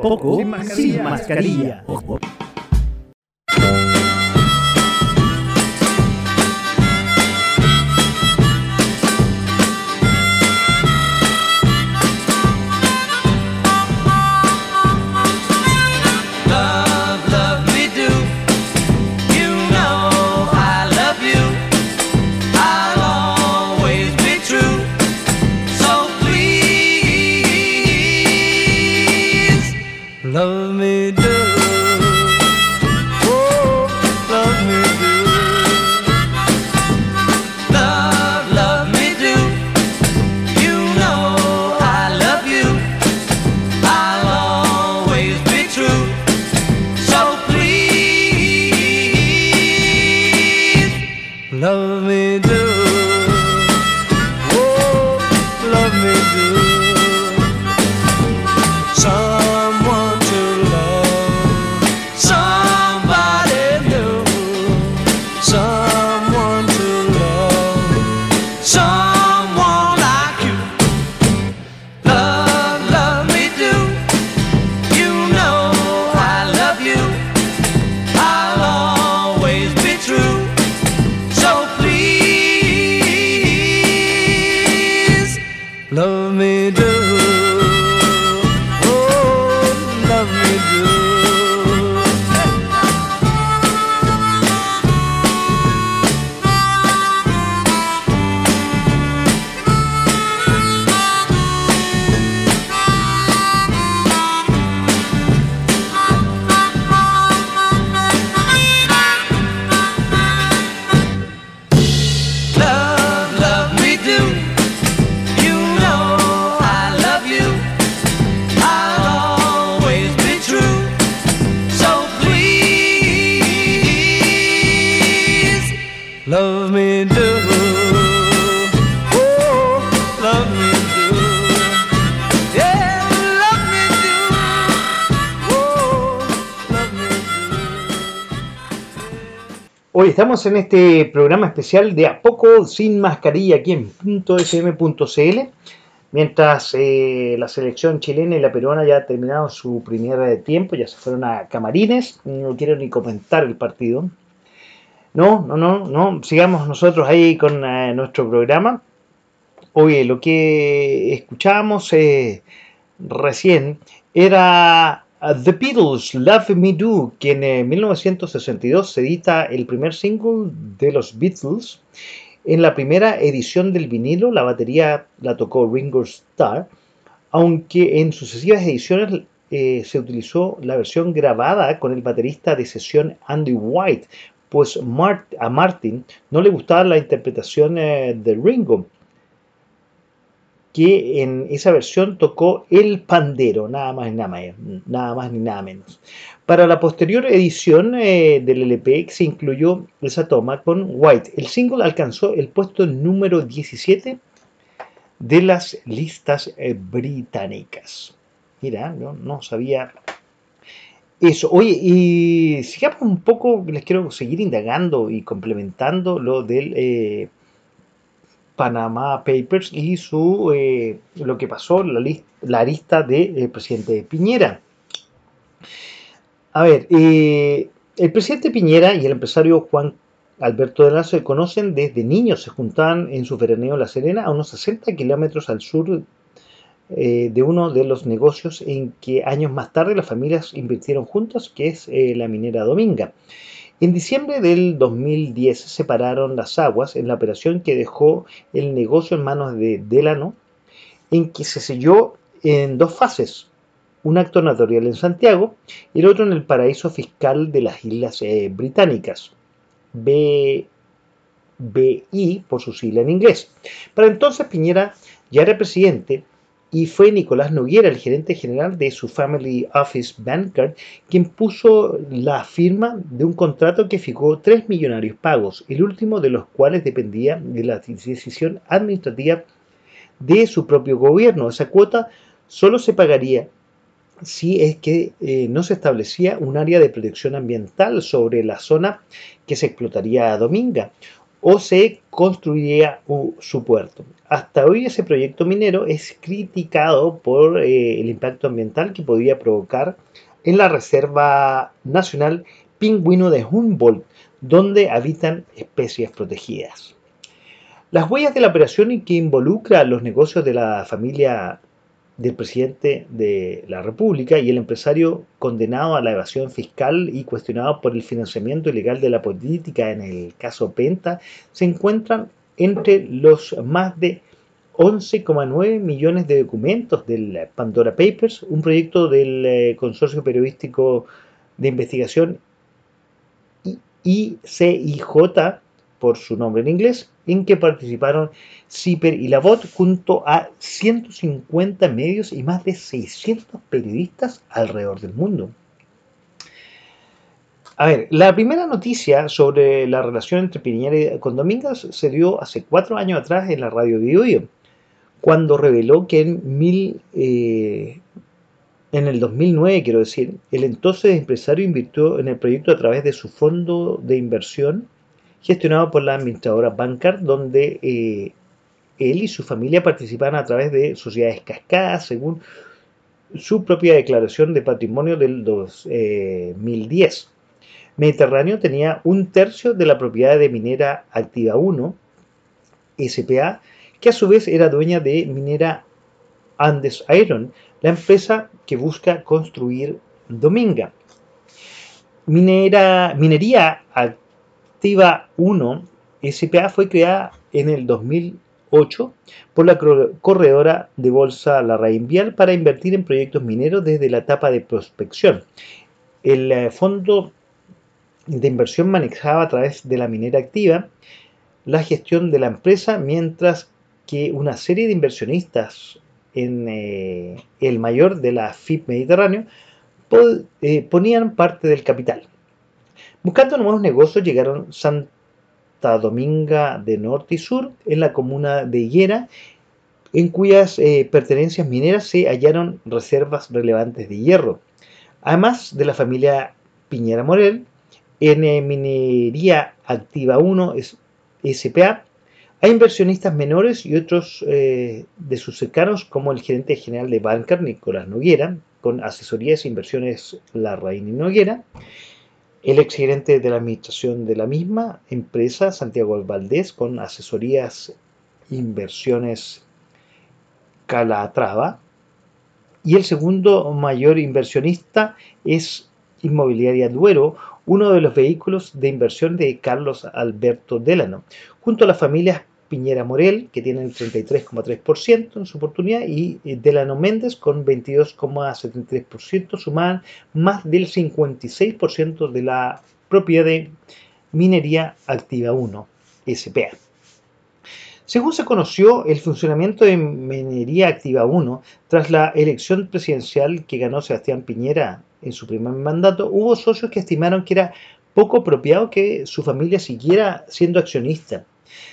poco, sin mascarilla. Estamos en este programa especial de A Poco Sin Mascarilla aquí en .fm.cl mientras eh, la selección chilena y la peruana ya terminaron su primer tiempo, ya se fueron a Camarines, no quiero ni comentar el partido. No, no, no, no, sigamos nosotros ahí con eh, nuestro programa. Oye, lo que escuchábamos eh, recién era The Beatles, Love Me Do, que en 1962 se edita el primer single de los Beatles. En la primera edición del vinilo la batería la tocó Ringo Starr, aunque en sucesivas ediciones eh, se utilizó la versión grabada con el baterista de sesión Andy White, pues a Martin no le gustaba la interpretación eh, de Ringo, que en esa versión tocó el pandero, nada más, nada, nada más ni nada menos. Para la posterior edición eh, del LP se incluyó esa toma con White. El single alcanzó el puesto número 17 de las listas eh, británicas. Mira, no, no sabía eso. Oye, y sigamos un poco, les quiero seguir indagando y complementando lo del eh, Panama Papers y su lo que pasó, la, la lista del presidente Piñera. A ver, eh, el presidente Piñera y el empresario Juan Alberto de Lazo se conocen desde niños, se juntaban en su veraneo La Serena, a unos 60 kilómetros al sur eh, de uno de los negocios en que años más tarde las familias invirtieron juntos, que es eh, la minera Dominga. En diciembre del 2010 se separaron las aguas en la operación que dejó el negocio en manos de Delano, en que se selló en dos fases un acto notarial en Santiago y el otro en el paraíso fiscal de las Islas eh, Británicas, BI por su sigla en inglés. Para entonces Piñera ya era presidente y fue Nicolás Noguera, el gerente general de su Family Office Banker, quien puso la firma de un contrato que fijó tres millonarios pagos, el último de los cuales dependía de la decisión administrativa de su propio gobierno. Esa cuota solo se pagaría si es que eh, no se establecía un área de protección ambiental sobre la zona que se explotaría a Dominga o se construiría su puerto. Hasta hoy ese proyecto minero es criticado por eh, el impacto ambiental que podría provocar en la Reserva Nacional Pingüino de Humboldt, donde habitan especies protegidas. Las huellas de la operación que involucra los negocios de la familia del presidente de la República y el empresario condenado a la evasión fiscal y cuestionado por el financiamiento ilegal de la política en el caso Penta se encuentran entre los más de 11,9 millones de documentos del Pandora Papers, un proyecto del eh, Consorcio Periodístico de Investigación ICIJ por su nombre en inglés, en que participaron CIPER y la VOT junto a 150 medios y más de 600 periodistas alrededor del mundo. A ver, la primera noticia sobre la relación entre Piñera y Domínguez se dio hace cuatro años atrás en la radio Bio, cuando reveló que en, mil, eh, en el 2009, quiero decir, el entonces empresario invirtió en el proyecto a través de su fondo de inversión gestionado por la administradora Bancard, donde eh, él y su familia participan a través de sociedades cascadas, según su propia declaración de patrimonio del 2010. Mediterráneo tenía un tercio de la propiedad de Minera Activa 1, SPA, que a su vez era dueña de Minera Andes Iron, la empresa que busca construir Dominga. Minera, minería Activa 1 SPA fue creada en el 2008 por la corredora de bolsa La Vial para invertir en proyectos mineros desde la etapa de prospección. El eh, fondo de inversión manejaba a través de la minera activa la gestión de la empresa, mientras que una serie de inversionistas en eh, el mayor de la FIP Mediterráneo eh, ponían parte del capital. Buscando nuevos negocios llegaron Santa Dominga de Norte y Sur en la comuna de Higuera, en cuyas eh, pertenencias mineras se hallaron reservas relevantes de hierro. Además de la familia Piñera Morel, En Minería Activa 1 es SPA hay inversionistas menores y otros eh, de sus cercanos, como el gerente general de Banker, Nicolás Noguera, con asesorías e inversiones Larraín y Noguera, el exgerente de la administración de la misma empresa, Santiago Valdés, con asesorías e inversiones Calatrava, y el segundo mayor inversionista es Inmobiliaria Duero, uno de los vehículos de inversión de Carlos Alberto Delano, junto a las familias Piñera Morel, que tienen 33,3% en su oportunidad, y Delano Méndez con 22,73%, suman más del 56% de la propiedad de Minería Activa 1, SPA. Según se conoció, el funcionamiento de Minería Activa 1, tras la elección presidencial que ganó Sebastián Piñera en su primer mandato, hubo socios que estimaron que era poco apropiado que su familia siguiera siendo accionista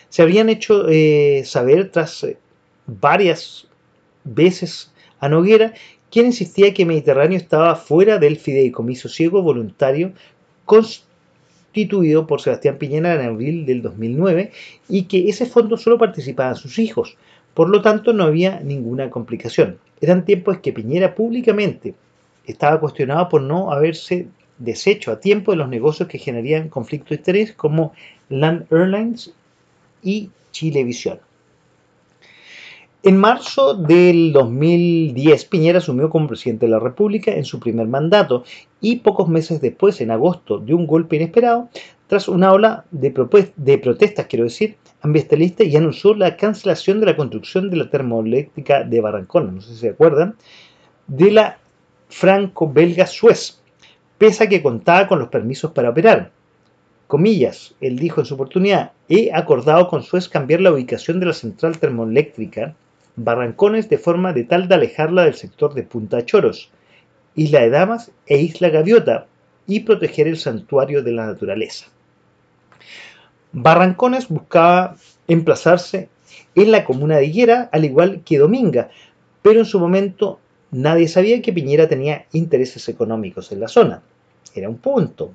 se habrían hecho eh, saber tras eh, varias veces a Noguera, quien insistía que Mediterráneo estaba fuera del fideicomiso ciego voluntario constituido por Sebastián Piñera en abril del 2009 y que ese fondo solo participaban sus hijos. Por lo tanto, no había ninguna complicación. Eran tiempos que Piñera públicamente estaba cuestionado por no haberse deshecho a tiempo de los negocios que generarían conflicto de interés como Land Airlines y Chilevisión. En marzo del 2010, Piñera asumió como presidente de la República en su primer mandato y pocos meses después, en agosto, dio un golpe inesperado tras una ola de, de protestas, quiero decir, ambientalistas y anunció la cancelación de la construcción de la termoeléctrica de Barrancona, no sé si se acuerdan, de la franco-belga Suez, pese a que contaba con los permisos para operar comillas, él dijo en su oportunidad, he acordado con Suez cambiar la ubicación de la central termoeléctrica Barrancones de forma de tal de alejarla del sector de Punta Choros, Isla de Damas e Isla Gaviota y proteger el santuario de la naturaleza. Barrancones buscaba emplazarse en la comuna de Higuera, al igual que Dominga, pero en su momento nadie sabía que Piñera tenía intereses económicos en la zona. Era un punto,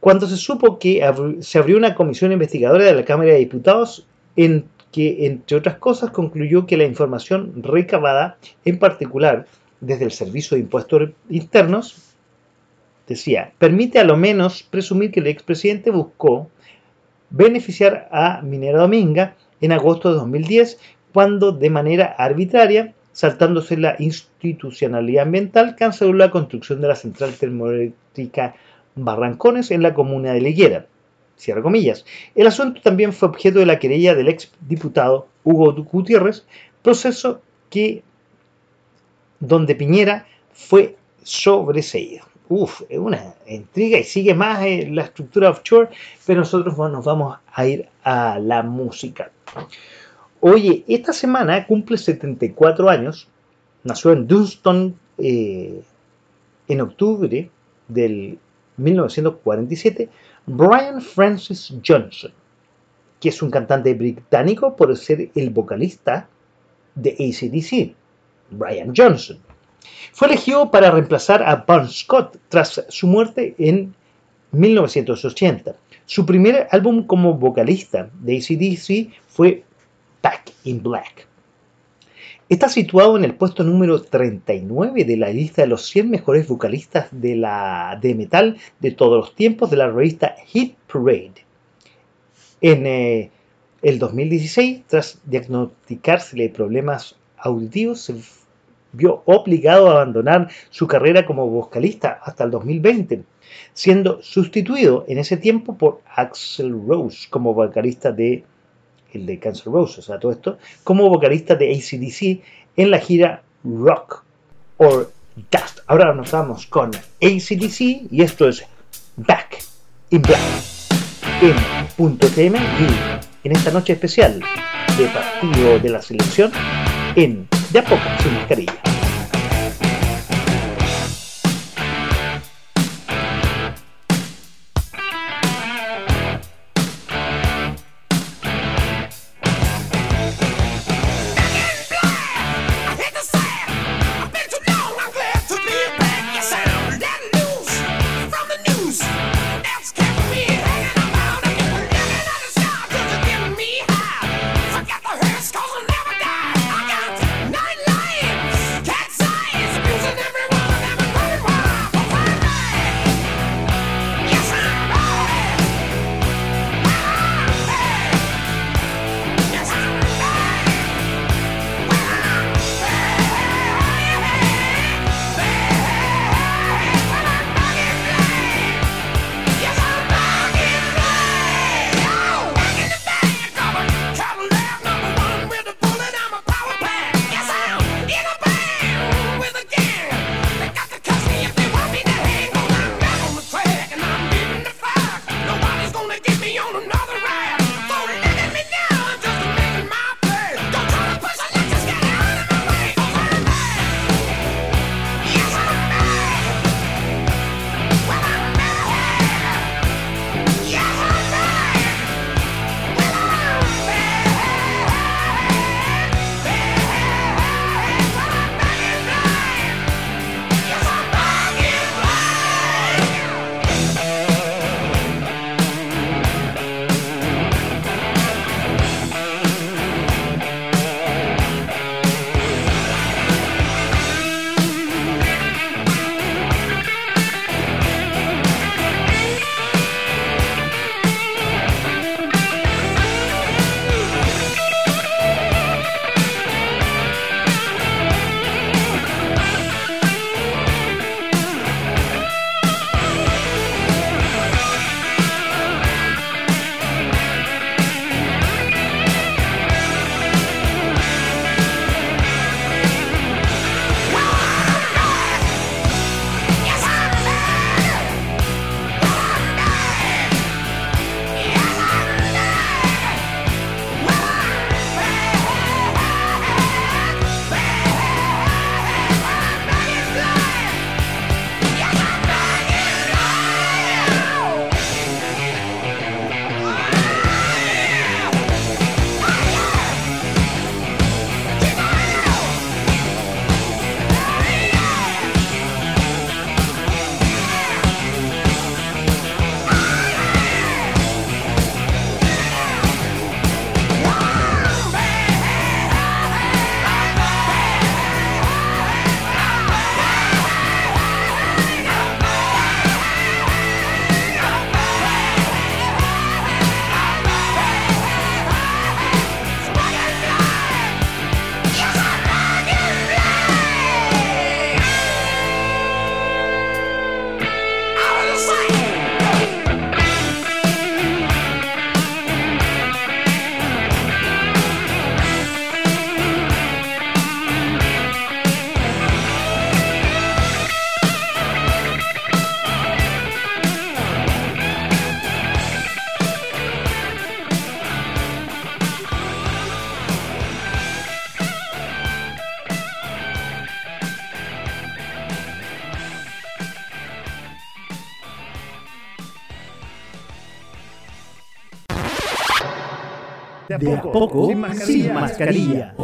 cuando se supo que se abrió una comisión investigadora de la Cámara de Diputados en que, entre otras cosas, concluyó que la información recabada, en particular desde el Servicio de Impuestos Internos, decía, permite a lo menos presumir que el expresidente buscó beneficiar a Minera Dominga en agosto de 2010, cuando de manera arbitraria, saltándose la institucionalidad ambiental, canceló la construcción de la central termoeléctrica Barrancones en la comuna de Leguera. Cierra comillas. El asunto también fue objeto de la querella del ex diputado Hugo Gutiérrez, proceso que donde Piñera fue sobreseído. Uf, es una intriga y sigue más en la estructura offshore, pero nosotros nos vamos a ir a la música. Oye, esta semana cumple 74 años, nació en Dunston eh, en octubre del 1947, Brian Francis Johnson, que es un cantante británico por ser el vocalista de ACDC, Brian Johnson. Fue elegido para reemplazar a Bon Scott tras su muerte en 1980. Su primer álbum como vocalista de ACDC fue Back in Black. Está situado en el puesto número 39 de la lista de los 100 mejores vocalistas de, la, de metal de todos los tiempos de la revista Hit Parade. En eh, el 2016, tras diagnosticársele problemas auditivos, se vio obligado a abandonar su carrera como vocalista hasta el 2020, siendo sustituido en ese tiempo por Axel Rose como vocalista de el de Cancer Rose, o sea, todo esto, como vocalista de ACDC en la gira Rock or Dust. Ahora nos vamos con ACDC y esto es Back in Black en punto TM y en esta noche especial de partido de la selección en De a poco sin mascarilla. de a poco, sin mascarilla.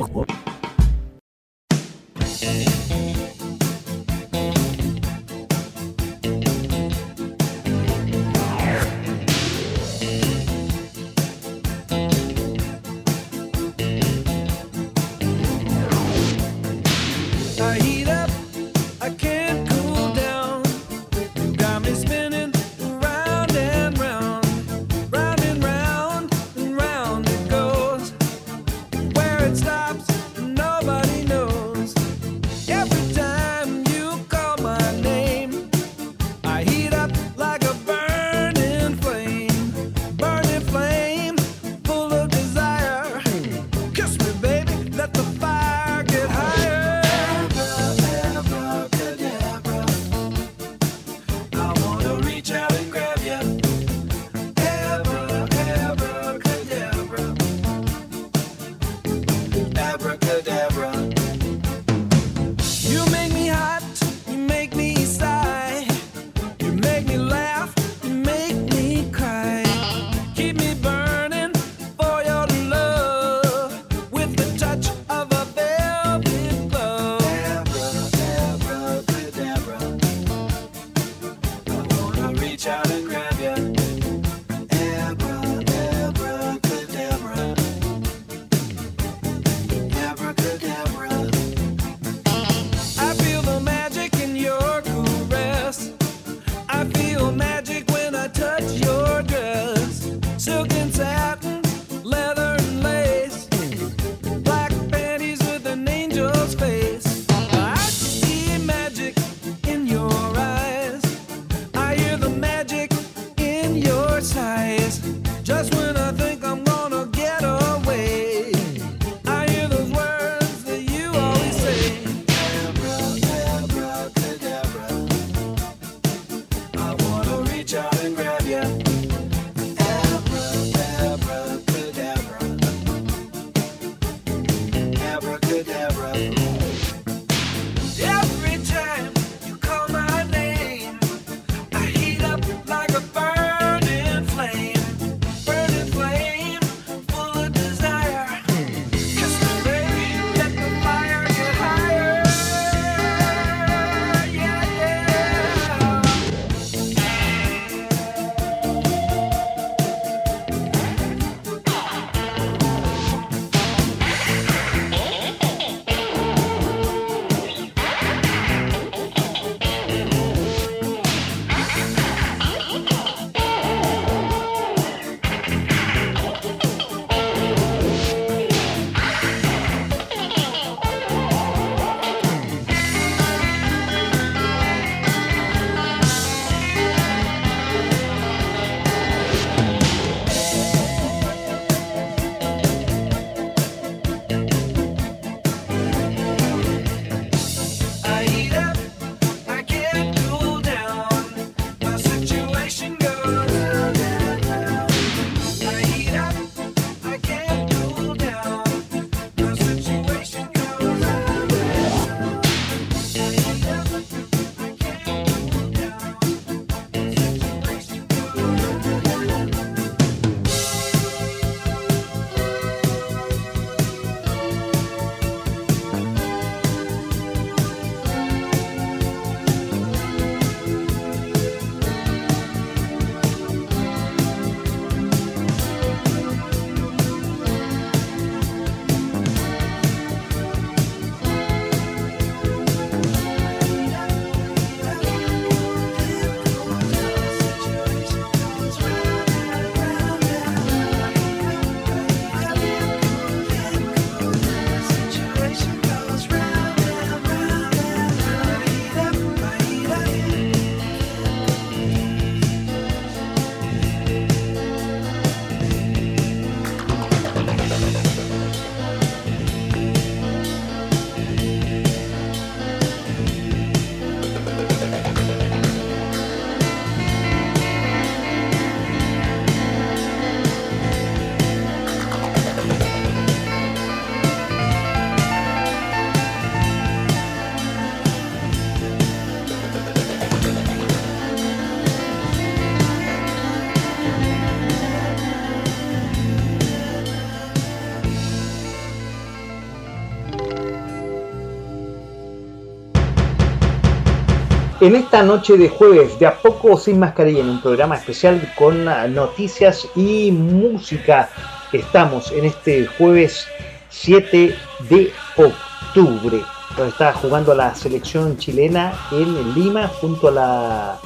En esta noche de jueves, de a poco sin mascarilla, en un programa especial con ah, noticias y música, estamos en este jueves 7 de octubre, donde está jugando la selección chilena en Lima junto a la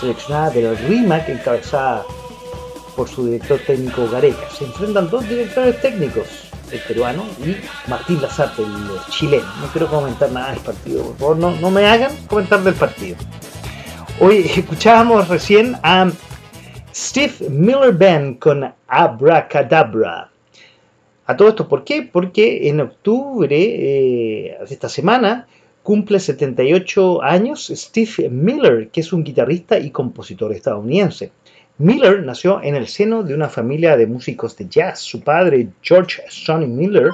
seleccionada del RIMAC, encabezada por su director técnico Gareca. Se enfrentan dos directores técnicos, el peruano y Martín Lazarte, el chileno. No quiero comentar nada del partido, por favor, no, no me hagan comentar del partido. Hoy escuchábamos recién a Steve Miller Band con Abracadabra. A todo esto, ¿por qué? Porque en octubre eh, esta semana cumple 78 años Steve Miller, que es un guitarrista y compositor estadounidense. Miller nació en el seno de una familia de músicos de jazz. Su padre, George Sonny Miller,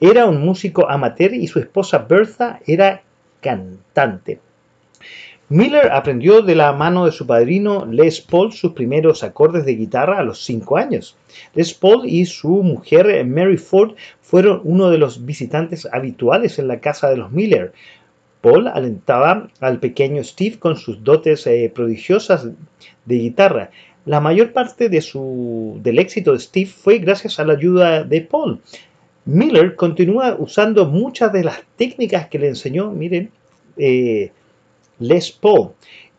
era un músico amateur y su esposa Bertha era cantante. Miller aprendió de la mano de su padrino Les Paul sus primeros acordes de guitarra a los 5 años. Les Paul y su mujer Mary Ford fueron uno de los visitantes habituales en la casa de los Miller. Paul alentaba al pequeño Steve con sus dotes eh, prodigiosas de guitarra. La mayor parte de su, del éxito de Steve fue gracias a la ayuda de Paul. Miller continúa usando muchas de las técnicas que le enseñó, miren, eh, Les Paul.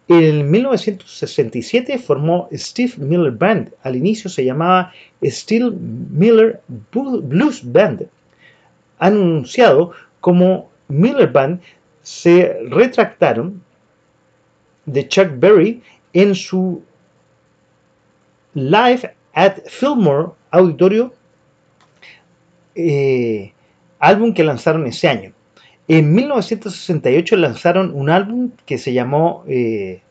En 1967 formó Steve Miller Band. Al inicio se llamaba Steve Miller Blues Band. Anunciado como Miller Band, se retractaron de Chuck Berry en su Live at Fillmore Auditorio, eh, álbum que lanzaron ese año. En 1968 lanzaron un álbum que se llamó eh,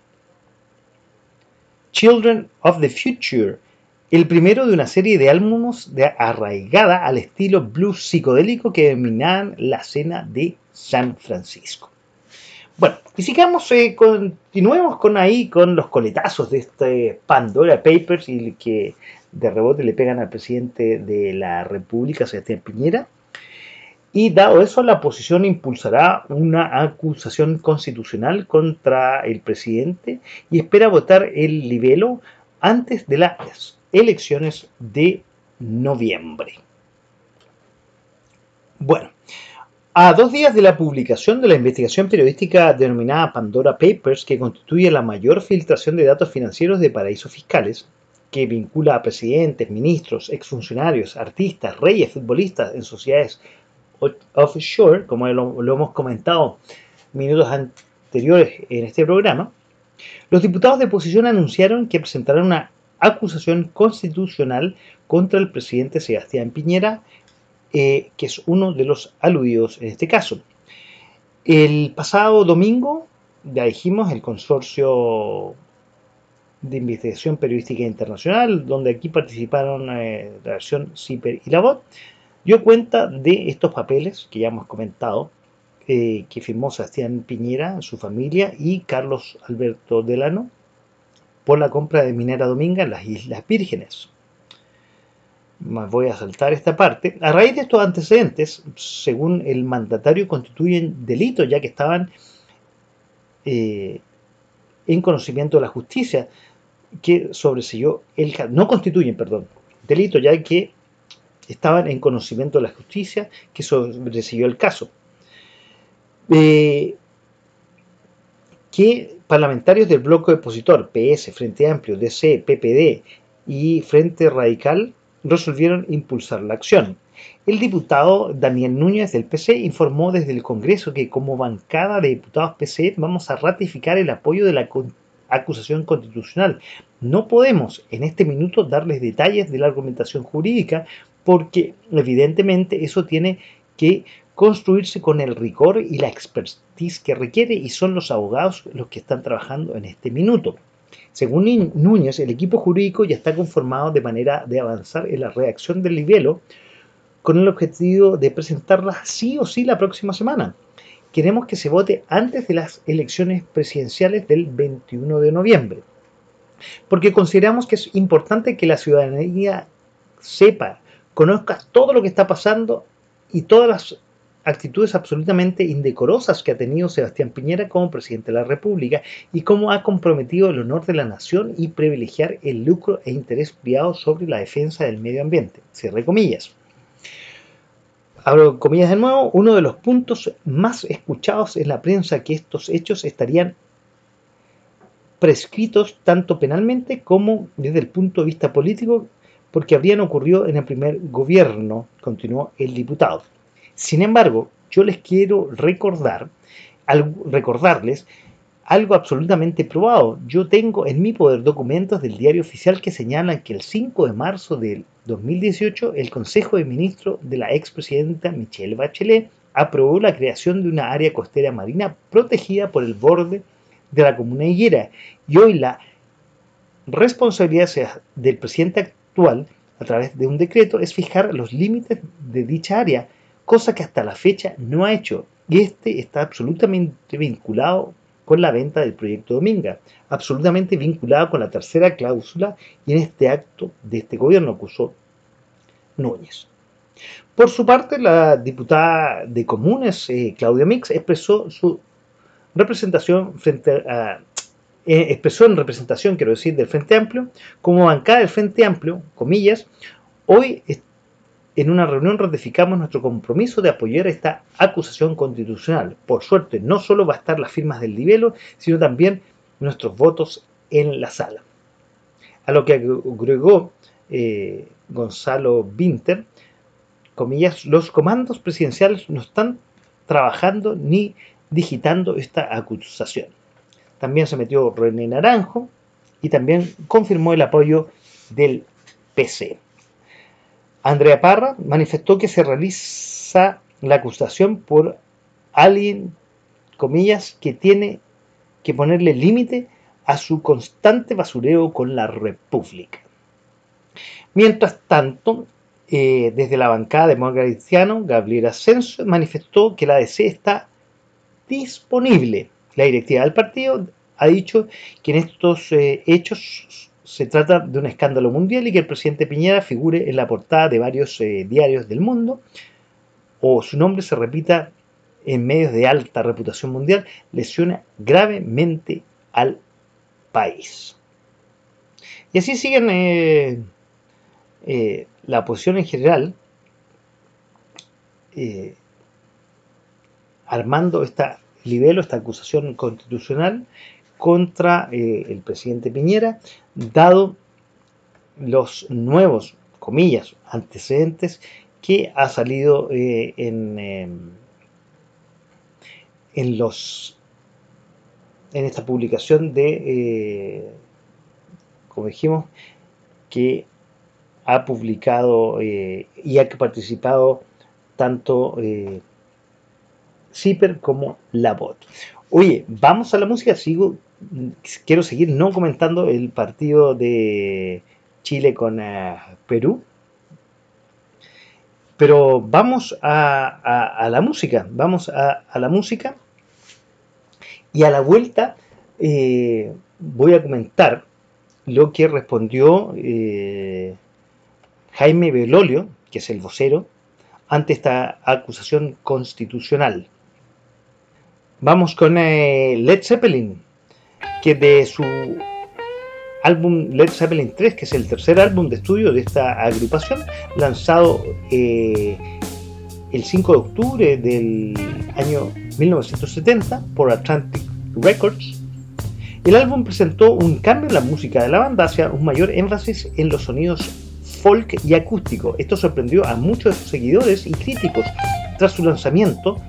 Children of the Future, el primero de una serie de álbumes de arraigada al estilo blues psicodélico que dominaban la escena de San Francisco. Bueno, y sigamos, eh, continuemos con ahí con los coletazos de este Pandora Papers y que de rebote le pegan al presidente de la República, Sebastián Piñera. Y dado eso, la oposición impulsará una acusación constitucional contra el presidente y espera votar el libelo antes de las elecciones de noviembre. Bueno, a dos días de la publicación de la investigación periodística denominada Pandora Papers, que constituye la mayor filtración de datos financieros de paraísos fiscales, que vincula a presidentes, ministros, exfuncionarios, artistas, reyes, futbolistas en sociedades offshore, como lo, hemos comentado minutos anteriores en este programa, los diputados de oposición anunciaron que presentarán una acusación constitucional contra el presidente Sebastián Piñera, eh, que es uno de los aludidos en este caso. El pasado domingo, ya dijimos, el consorcio de investigación periodística internacional, donde aquí participaron eh, la versión CIPER y la dio cuenta de estos papeles que ya hemos comentado, eh, que firmó Sebastián Piñera, su familia y Carlos Alberto Delano por la compra de Minera Dominga en las Islas Vírgenes. Voy a saltar esta parte. A raíz de estos antecedentes, según el mandatario, constituyen delitos ya que estaban eh, en conocimiento de la justicia que sobreseyó el no constituyen, perdón, delito ya que estaban en conocimiento de la justicia que sobresiguió el caso. Eh, que parlamentarios del bloque opositor, PS, Frente Amplio, DC, PPD y Frente Radical resolvieron impulsar la acción. El diputado Daniel Núñez del PC informó desde el Congreso que como bancada de diputados PC vamos a ratificar el apoyo de la acusación constitucional. No podemos en este minuto darles detalles de la argumentación jurídica porque evidentemente eso tiene que construirse con el rigor y la expertise que requiere y son los abogados los que están trabajando en este minuto. Según Núñez, el equipo jurídico ya está conformado de manera de avanzar en la reacción del libelo con el objetivo de presentarla sí o sí la próxima semana. Queremos que se vote antes de las elecciones presidenciales del 21 de noviembre, porque consideramos que es importante que la ciudadanía sepa conozcas todo lo que está pasando y todas las actitudes absolutamente indecorosas que ha tenido Sebastián Piñera como presidente de la República y cómo ha comprometido el honor de la nación y privilegiar el lucro e interés privado sobre la defensa del medio ambiente. Cierre comillas. Abro comillas de nuevo, uno de los puntos más escuchados en la prensa que estos hechos estarían prescritos tanto penalmente como desde el punto de vista político porque habrían ocurrido en el primer gobierno, continuó el diputado. Sin embargo, yo les quiero recordar, recordarles algo absolutamente probado. Yo tengo en mi poder documentos del diario oficial que señalan que el 5 de marzo del 2018 el Consejo de Ministros de la expresidenta Michelle Bachelet aprobó la creación de una área costera marina protegida por el borde de la comuna Higuera. Y hoy la responsabilidad del presidente actual, a través de un decreto, es fijar los límites de dicha área cosa que hasta la fecha no ha hecho. Y este está absolutamente vinculado con la venta del proyecto Dominga, absolutamente vinculado con la tercera cláusula y en este acto de este gobierno acusó Núñez. Por su parte, la diputada de Comunes, eh, Claudia Mix, expresó su representación frente a, eh, expresó en representación, quiero decir, del Frente Amplio, como bancada del Frente Amplio, comillas, hoy en una reunión ratificamos nuestro compromiso de apoyar esta acusación constitucional. Por suerte, no solo va a estar las firmas del libelo, sino también nuestros votos en la sala. A lo que agregó eh, Gonzalo Winter, comillas, los comandos presidenciales no están trabajando ni digitando esta acusación. También se metió René Naranjo y también confirmó el apoyo del PC. Andrea Parra manifestó que se realiza la acusación por alguien, comillas, que tiene que ponerle límite a su constante basureo con la República. Mientras tanto, eh, desde la bancada de Cristiano, Gabriel Ascenso manifestó que la DC está disponible. La directiva del partido ha dicho que en estos eh, hechos se trata de un escándalo mundial y que el presidente Piñera figure en la portada de varios eh, diarios del mundo o su nombre se repita en medios de alta reputación mundial lesiona gravemente al país. Y así siguen eh, eh, la oposición en general armando esta libelo, esta acusación constitucional contra el presidente Piñera, dado los nuevos, comillas, antecedentes que ha salido eh, en, em, en los en esta publicación de eh, como dijimos que ha publicado eh, y ha participado tanto CIPER como la bot. Oye, vamos a la música, sigo quiero seguir no comentando el partido de Chile con eh, Perú. Pero vamos a, la música, vamos a, la música y a la vuelta eh, voy a comentar lo que respondió eh, Jaime Belolio, que es el vocero, ante esta acusación constitucional. Vamos con Led Zeppelin que de su álbum Led Zeppelin 3, que es el tercer álbum de estudio de esta agrupación, lanzado eh, el 5 de octubre del año 1970 por Atlantic Records, el álbum presentó un cambio en la música de la banda hacia un mayor énfasis en los sonidos folk y acústico. Esto sorprendió a muchos seguidores y críticos. Tras su lanzamiento,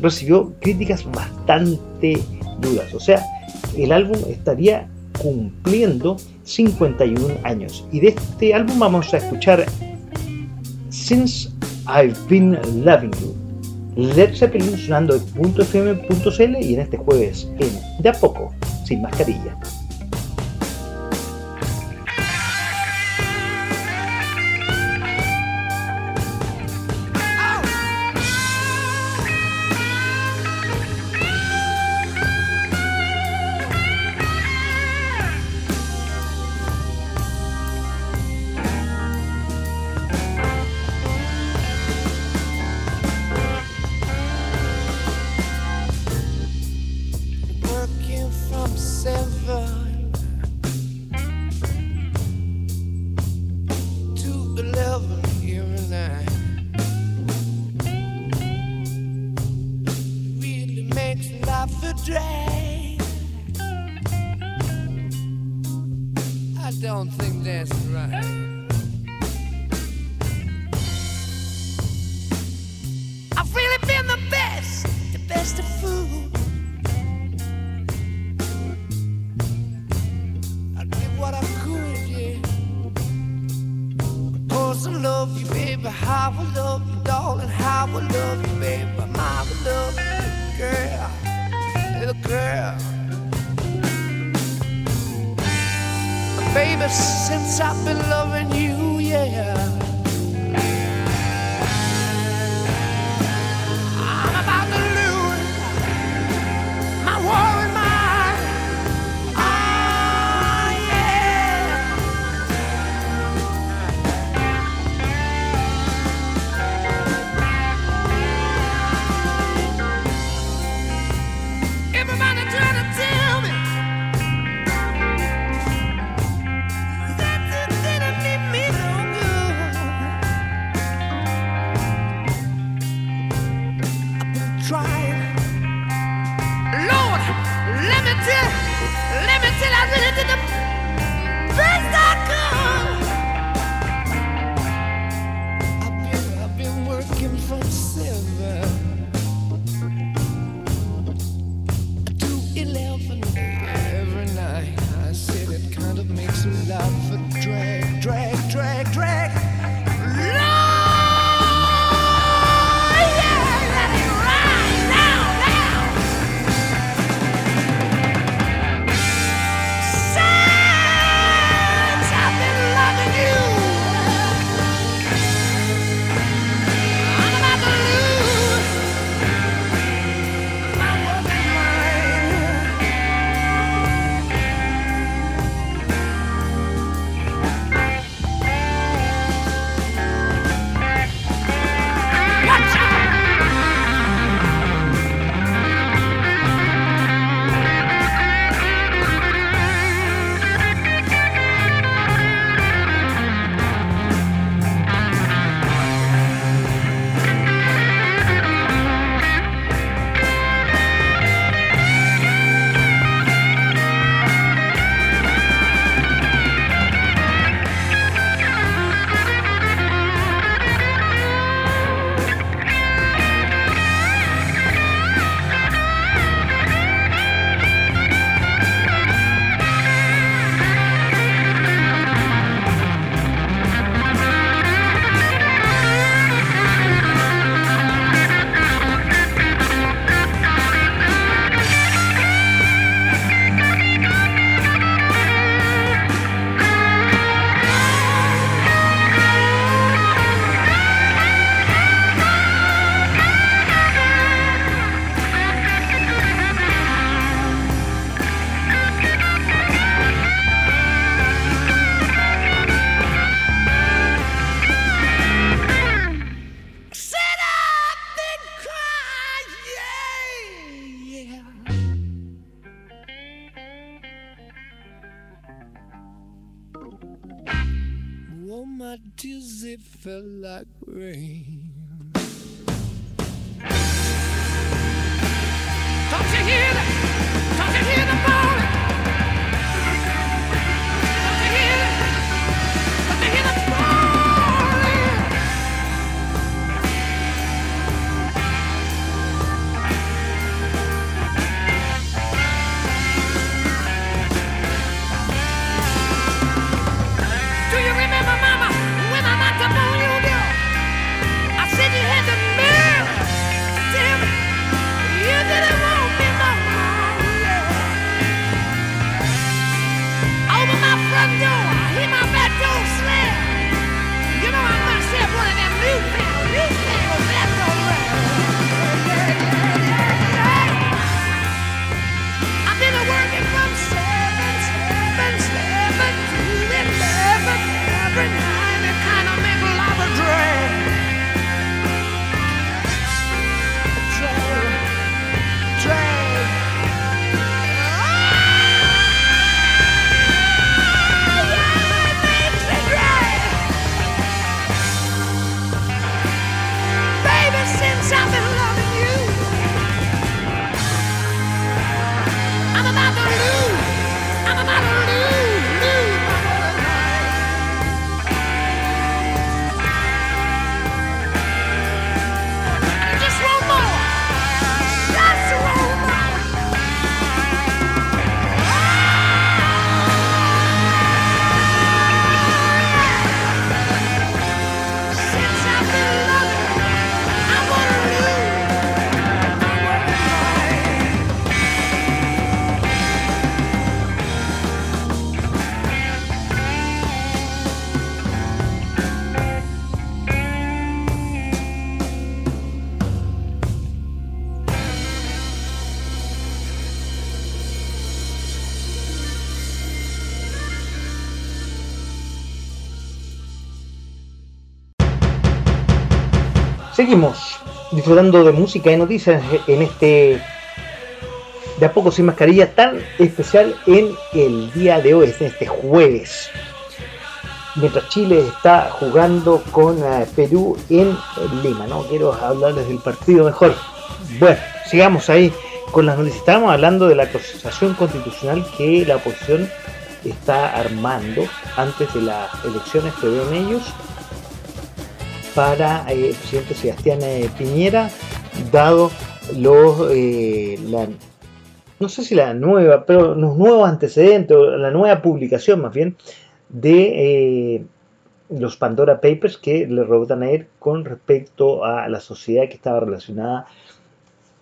recibió críticas bastante duras. O sea, el álbum estaría cumpliendo 51 años. Y de este álbum vamos a escuchar Since I've Been Loving You. Led Zeppelin sonando en .fm.cl y en este jueves en De a poco, sin mascarilla. Seguimos disfrutando de música y noticias en este de a poco sin mascarilla tan especial en el día de hoy, en este jueves. Mientras Chile está jugando con eh, Perú en Lima, no quiero hablarles del partido mejor. Bueno, sigamos ahí con las noticias. Estábamos hablando de la acusación constitucional que la oposición está armando antes de las elecciones que ven ellos para eh, el presidente Sebastián eh, Piñera, dado los, eh, la, no sé si la nueva, pero los nuevos antecedentes, la nueva publicación más bien, de los Pandora Papers que le rebotan a él con respecto a la sociedad que estaba relacionada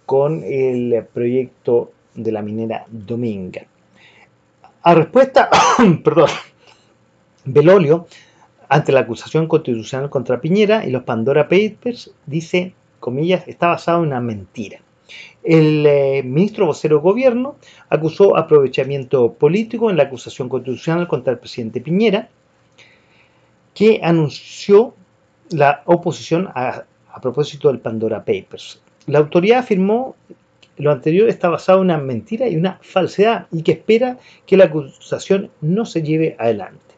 con el proyecto de la minera Dominga. A respuesta, perdón, Belolio, ante la acusación constitucional contra Piñera y los Pandora Papers, dice, comillas, está basado en una mentira. El eh, ministro vocero de gobierno acusó aprovechamiento político en la acusación constitucional contra el presidente Piñera, que anunció la oposición a, a propósito del Pandora Papers. La autoridad afirmó lo anterior está basado en una mentira y una falsedad y que espera que la acusación no se lleve adelante.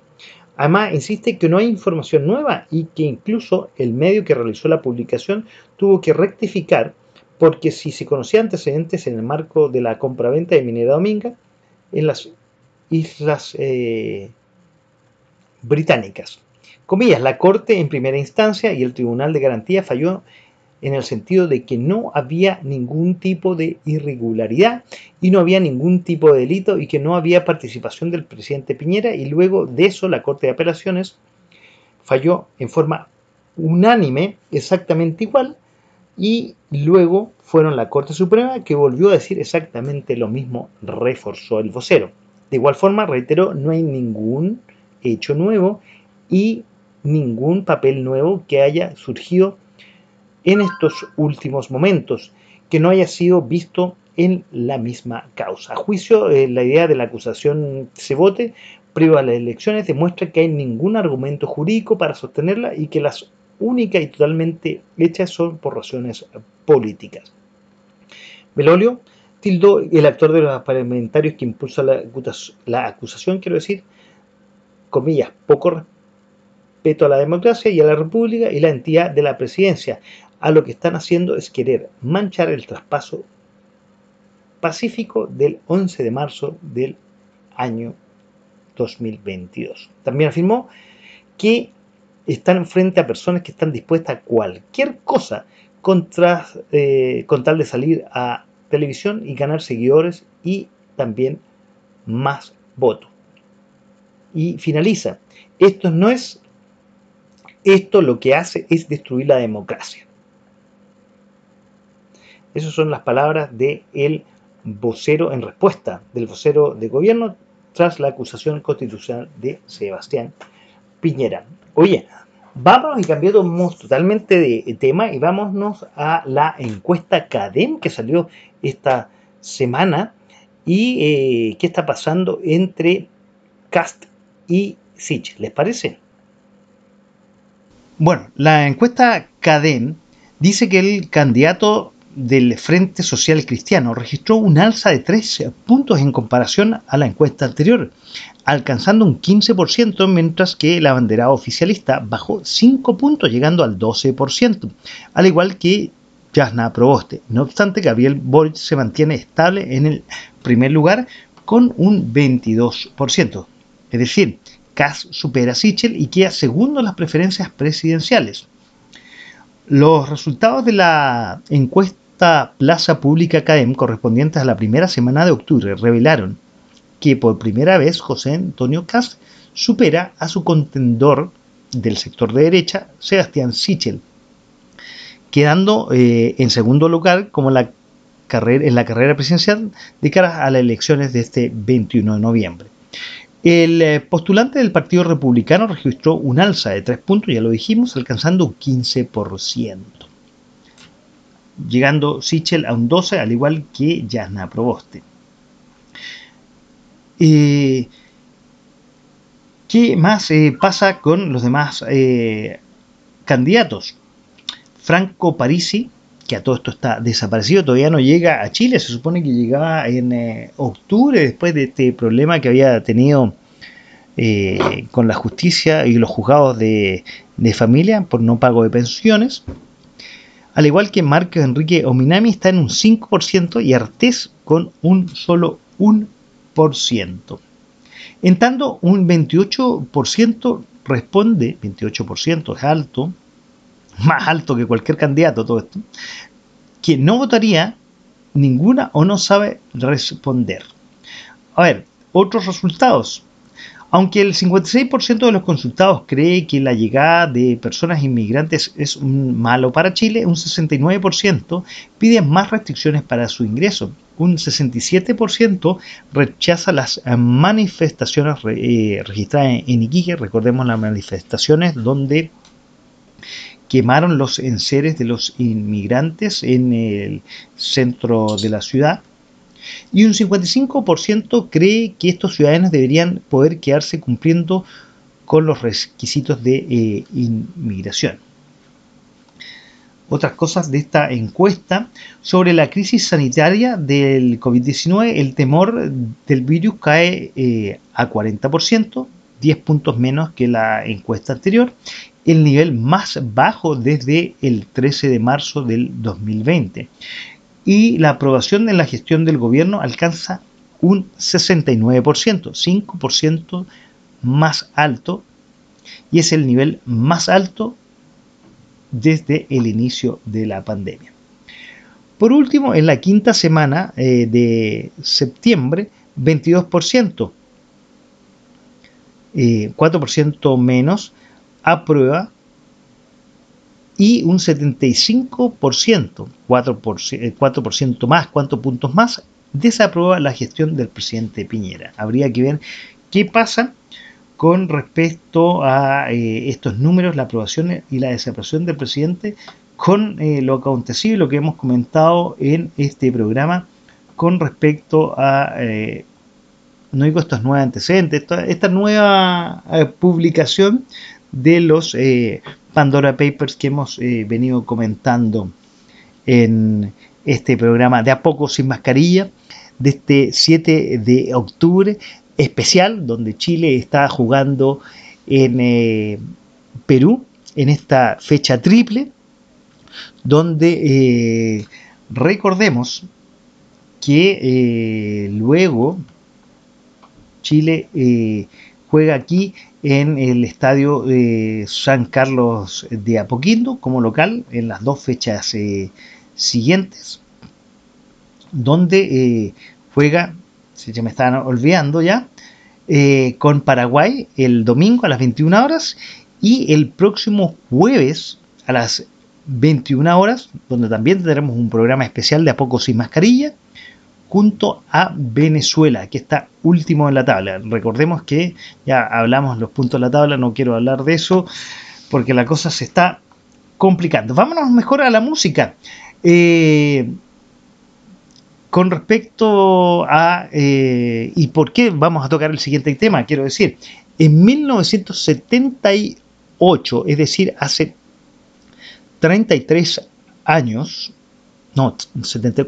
Además, insiste que no hay información nueva y que incluso el medio que realizó la publicación tuvo que rectificar porque si se conocían antecedentes en el marco de la compraventa de Minera Dominga en las islas eh, británicas. Comillas, la Corte en primera instancia y el Tribunal de Garantía falló en el sentido de que no había ningún tipo de irregularidad y no había ningún tipo de delito y que no había participación del presidente Piñera y luego de eso la Corte de Apelaciones falló en forma unánime exactamente igual y luego fueron la Corte Suprema que volvió a decir exactamente lo mismo, reforzó el vocero. De igual forma, reitero, no hay ningún hecho nuevo y ningún papel nuevo que haya surgido en estos últimos momentos, que no haya sido visto en la misma causa. A juicio, eh, la idea de la acusación se vote priva de las elecciones demuestra que hay ningún argumento jurídico para sostenerla y que las únicas y totalmente hechas son por razones políticas. Belolio tildó el actor de los parlamentarios que impulsa la acusación, quiero decir, comillas, poco respeto a la democracia y a la república y la entidad de la presidencia, a lo que están haciendo es querer manchar el traspaso pacífico del 11 de marzo del año 2022. También afirmó que están frente a personas que están dispuestas a cualquier cosa contra, eh, con tal de salir a televisión y ganar seguidores y también más votos. Y finaliza, esto no es, esto lo que hace es destruir la democracia. Esas son las palabras del el vocero en respuesta del vocero de gobierno tras la acusación constitucional de Sebastián Piñera. Oye, vamos y cambiamos totalmente de tema y vámonos a la encuesta CADEM que salió esta semana y eh, qué está pasando entre Cast y Sich. ¿Les parece? Bueno, la encuesta CADEM dice que el candidato del Frente Social Cristiano registró un alza de 3 puntos en comparación a la encuesta anterior, alcanzando un 15%, mientras que la bandera oficialista bajó 5 puntos, llegando al 12%, al igual que Jasna Proboste. No obstante, Gabriel Boric se mantiene estable en el primer lugar con un 22%. Es decir, Kass supera a Sichel y queda segundo en las preferencias presidenciales. Los resultados de la encuesta plaza pública CADEM correspondientes a la primera semana de octubre revelaron que por primera vez José Antonio Cast supera a su contendor del sector de derecha, Sebastián Sichel, quedando eh, en segundo lugar como la carrera, en la carrera presidencial de cara a las elecciones de este 21 de noviembre. El eh, postulante del Partido Republicano registró un alza de tres puntos, ya lo dijimos, alcanzando un 15% llegando Sichel a un 12, al igual que Jasna Proboste. Eh, ¿Qué más eh, pasa con los demás eh, candidatos? Franco Parisi, que a todo esto está desaparecido, todavía no llega a Chile, se supone que llegaba en octubre después de este problema que había tenido con la justicia y los juzgados de familia por no pago de pensiones. Al igual que Marcos Enrique Ominami está en un 5% y Artés con un solo 1%. En tanto, un 28% responde, 28% es alto, más alto que cualquier candidato todo esto, que no votaría ninguna o no sabe responder. A ver, otros resultados. Aunque el 56% de los consultados cree que la llegada de personas inmigrantes es malo para Chile, un 69% pide más restricciones para su ingreso. Un 67% rechaza las manifestaciones eh, registradas en Iquique. Recordemos las manifestaciones donde quemaron los enseres de los inmigrantes en el centro de la ciudad y un 55% cree que estos ciudadanos deberían poder quedarse cumpliendo con los requisitos de eh, inmigración. Otras cosas de esta encuesta. Sobre la crisis sanitaria del COVID-19, el temor del virus cae eh, a 40%, 10 puntos menos que la encuesta anterior, el nivel más bajo desde el 13 de marzo del 2020 y la aprobación en la gestión del gobierno alcanza un 69%, 5% más alto y es el nivel más alto desde el inicio de la pandemia. Por último, en la quinta semana eh, de septiembre, 22%, 4% eh, menos aprueba y un 75%, 4%, 4 más, cuántos puntos más, desaprueba la gestión del presidente Piñera. Habría que ver qué pasa con respecto a eh, estos números, la aprobación y la desaprobación del presidente, con eh, lo acontecido y lo que hemos comentado en este programa con respecto a, eh, no digo estos nuevos antecedentes, esta, nueva publicación de los Pandora Papers que hemos eh, venido comentando en este programa de a poco sin mascarilla de este 7 de octubre especial donde Chile está jugando en eh, Perú en esta fecha triple donde eh, recordemos que luego Chile juega aquí en el estadio eh, San Carlos de Apoquindo como local en las dos fechas eh, siguientes, donde eh, juega, si se me están olvidando ya, con Paraguay el domingo a las 21 horas y el próximo jueves a las 21 horas, donde también tendremos un programa especial de A Poco Sin Mascarilla, junto a Venezuela, que está último en la tabla. Recordemos que ya hablamos los puntos de la tabla, no quiero hablar de eso porque la cosa se está complicando. Vámonos mejor a la música. Eh, con respecto a... Eh, ¿Y por qué vamos a tocar el siguiente tema? Quiero decir, en 1978, es decir, hace 33 años, no,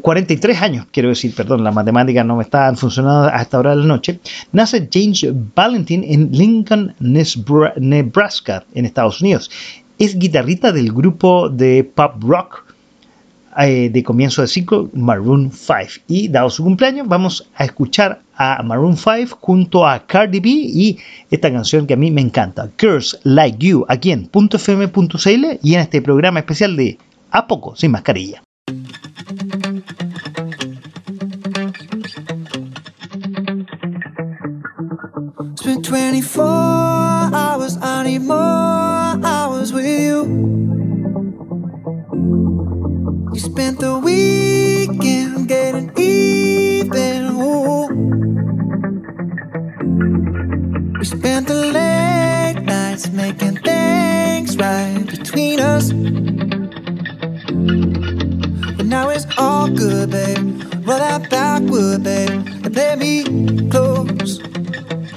43 años, quiero decir, perdón, las matemáticas no me estaban funcionando hasta ahora de la noche, nace James Valentin en Lincoln, Nebraska, en Estados Unidos. Es guitarrista del grupo de pop rock eh, de comienzo de ciclo Maroon 5. Y dado su cumpleaños, vamos a escuchar a Maroon 5 junto a Cardi B y esta canción que a mí me encanta, Girls Like You, aquí en .fm.cl y en este programa especial de A Poco Sin Mascarilla. Spent 24 hours, I need more hours with you. You spent the weekend getting even. Ooh. We spent the late nights making things right between us. But now it's all good, babe. Roll that backward, babe, and play me close.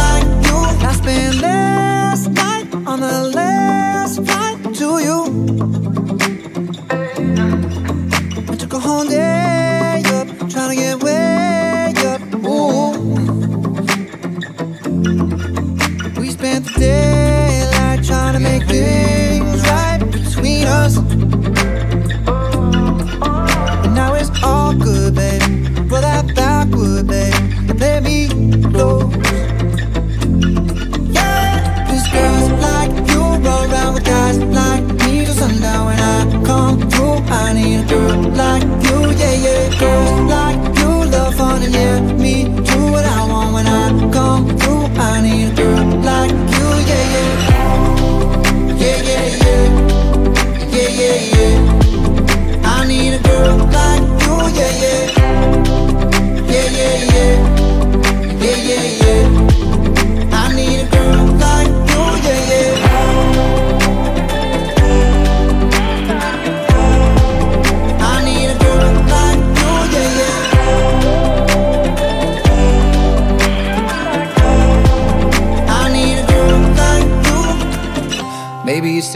Like you. I spent last night on the I need a girl like you, yeah, yeah. Girls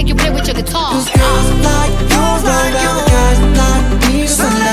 like you play with your guitar. Cause girls like you. Around with guys like me. Till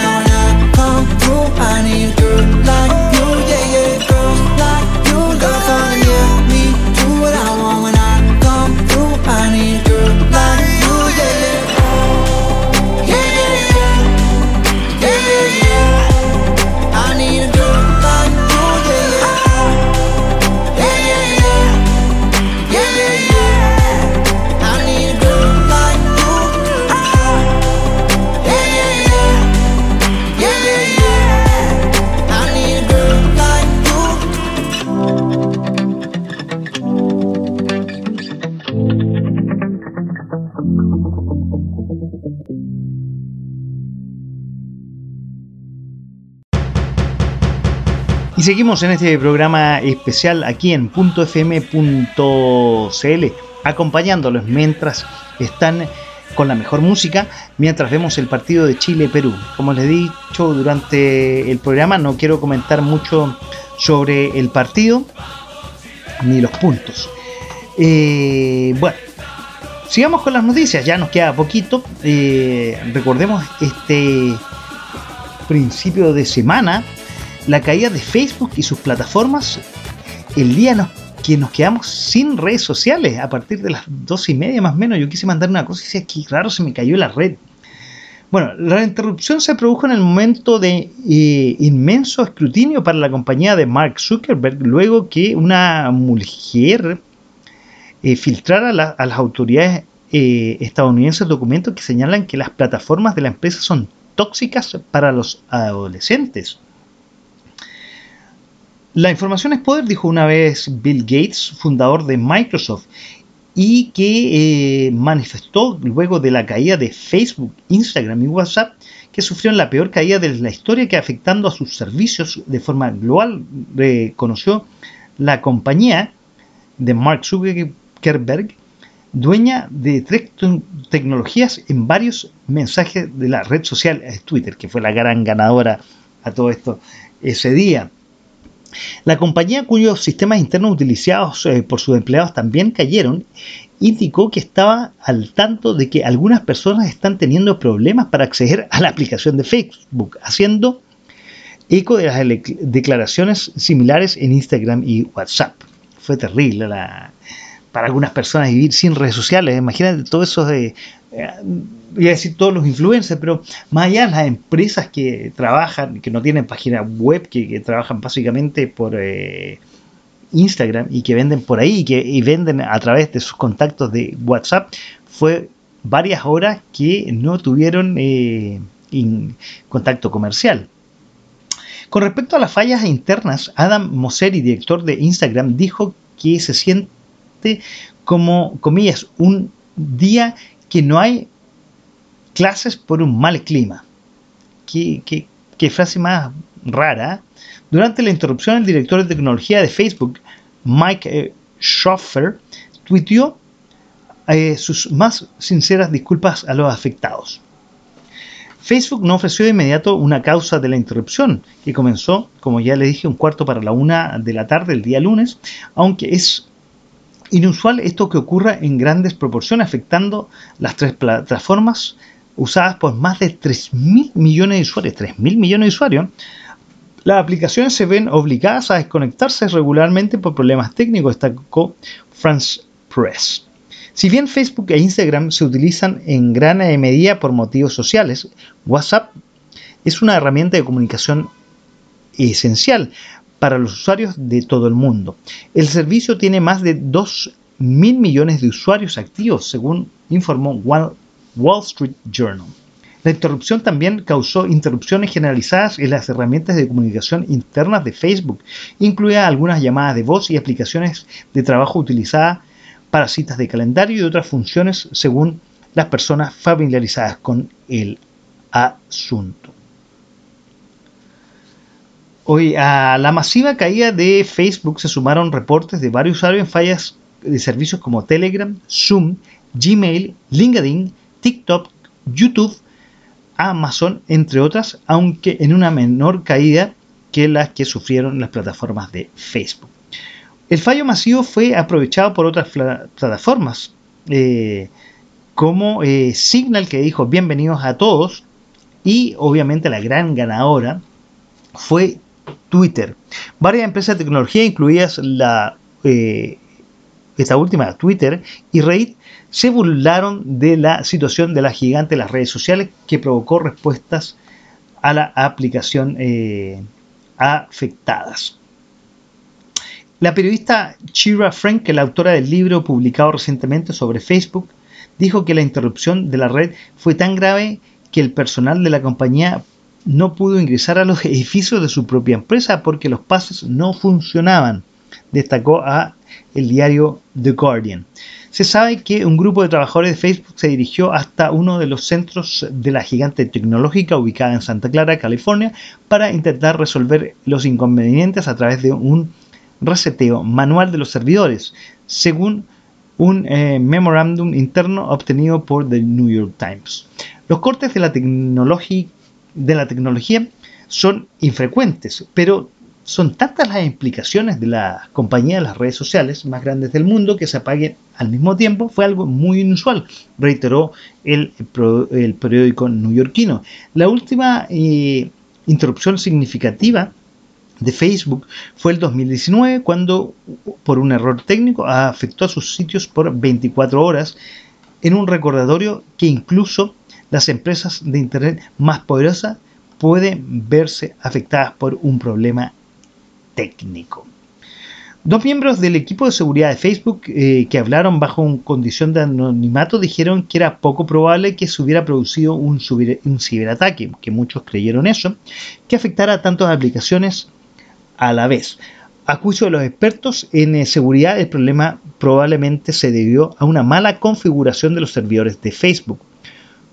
seguimos en este programa especial aquí en .fm.cl, acompañándolos mientras están con la mejor música, mientras vemos el partido de Chile-Perú. Como les he dicho durante el programa, no quiero comentar mucho sobre el partido ni los puntos. Eh, bueno, sigamos con las noticias, ya nos queda poquito. Eh, recordemos este principio de semana la caída de Facebook y sus plataformas, el día nos- que nos quedamos sin redes sociales a partir de las dos y media más o menos. Yo quise mandar una cosa y decía que raro se me cayó la red. Bueno, la interrupción se produjo en el momento de eh, inmenso escrutinio para la compañía de Mark Zuckerberg, luego que una mujer eh, filtrara a las autoridades eh, estadounidenses documentos que señalan que las plataformas de la empresa son tóxicas para los adolescentes. La información es poder, dijo una vez Bill Gates, fundador de Microsoft, y que eh, manifestó luego de la caída de Facebook, Instagram y WhatsApp que sufrieron la peor caída de la historia que afectando a sus servicios de forma global, reconoció la compañía de Mark Zuckerberg dueña de tres tecnologías en varios mensajes de la red social Twitter, que fue la gran ganadora a todo esto ese día. La compañía cuyos sistemas internos utilizados eh, por sus empleados también cayeron indicó que estaba al tanto de que algunas personas están teniendo problemas para acceder a la aplicación de Facebook, haciendo eco de las declaraciones similares en Instagram y WhatsApp. Fue terrible para algunas personas vivir sin redes sociales. Imagínate todo eso de, eh, voy a decir todos los influencers, pero más allá las empresas que trabajan, que no tienen página web, que, trabajan básicamente por eh, Instagram y que venden por ahí y que venden a través de sus contactos de WhatsApp, fue varias horas que no tuvieron eh, contacto comercial. Con respecto a las fallas internas, Adam Mosseri, director de Instagram, dijo que se siente como, comillas, un día que no hay clases por un mal clima. Qué, qué frase más rara. Durante la interrupción, el director de tecnología de Facebook, Mike eh, Schoffer, tuiteó eh, sus más sinceras disculpas a los afectados. Facebook no ofreció de inmediato una causa de la interrupción, que comenzó, como ya le dije, un cuarto para la una de la tarde el día lunes, aunque es inusual esto que ocurra en grandes proporciones, afectando las tres plataformas usadas por más de 3.000 millones de usuarios. 3.000 millones de usuarios las aplicaciones se ven obligadas a desconectarse regularmente por problemas técnicos, destacó France Press. Si bien Facebook e Instagram se utilizan en gran medida por motivos sociales, WhatsApp es una herramienta de comunicación esencial para los usuarios de todo el mundo. El servicio tiene más de 2 mil millones de usuarios activos, según informó Wall Street Journal. La interrupción también causó interrupciones generalizadas en las herramientas de comunicación internas de Facebook, incluidas algunas llamadas de voz y aplicaciones de trabajo utilizadas para citas de calendario y otras funciones según las personas familiarizadas con el asunto. Hoy a la masiva caída de Facebook se sumaron reportes de varios usuarios en fallas de servicios como Telegram, Zoom, Gmail, LinkedIn, TikTok, YouTube, Amazon, entre otras, aunque en una menor caída que las que sufrieron las plataformas de Facebook. El fallo masivo fue aprovechado por otras plataformas, eh, como eh, Signal, que dijo bienvenidos a todos, y obviamente la gran ganadora fue Twitter. Varias empresas de tecnología, incluidas la, eh, esta última, Twitter y Reddit, se burlaron de la situación de la gigante de las redes sociales que provocó respuestas a la aplicación eh, afectadas. La periodista Chira Frank, la autora del libro publicado recientemente sobre Facebook, dijo que la interrupción de la red fue tan grave que el personal de la compañía no pudo ingresar a los edificios de su propia empresa porque los pases no funcionaban, destacó a el diario The Guardian. Se sabe que un grupo de trabajadores de Facebook se dirigió hasta uno de los centros de la gigante tecnológica ubicada en Santa Clara, California, para intentar resolver los inconvenientes a través de un reseteo manual de los servidores, según un eh, memorándum interno obtenido por The New York Times. Los cortes de la, de la tecnología son infrecuentes, pero son tantas las implicaciones de la compañía de las redes sociales más grandes del mundo que se apaguen al mismo tiempo fue algo muy inusual, reiteró el, el periódico newyorkino. La última eh, interrupción significativa de Facebook fue el 2019 cuando por un error técnico afectó a sus sitios por 24 horas en un recordatorio que incluso las empresas de Internet más poderosas pueden verse afectadas por un problema técnico. Dos miembros del equipo de seguridad de Facebook eh, que hablaron bajo una condición de anonimato dijeron que era poco probable que se hubiera producido un, un ciberataque, que muchos creyeron eso, que afectara a tantas aplicaciones a la vez. A juicio de los expertos en eh, seguridad, el problema probablemente se debió a una mala configuración de los servidores de Facebook.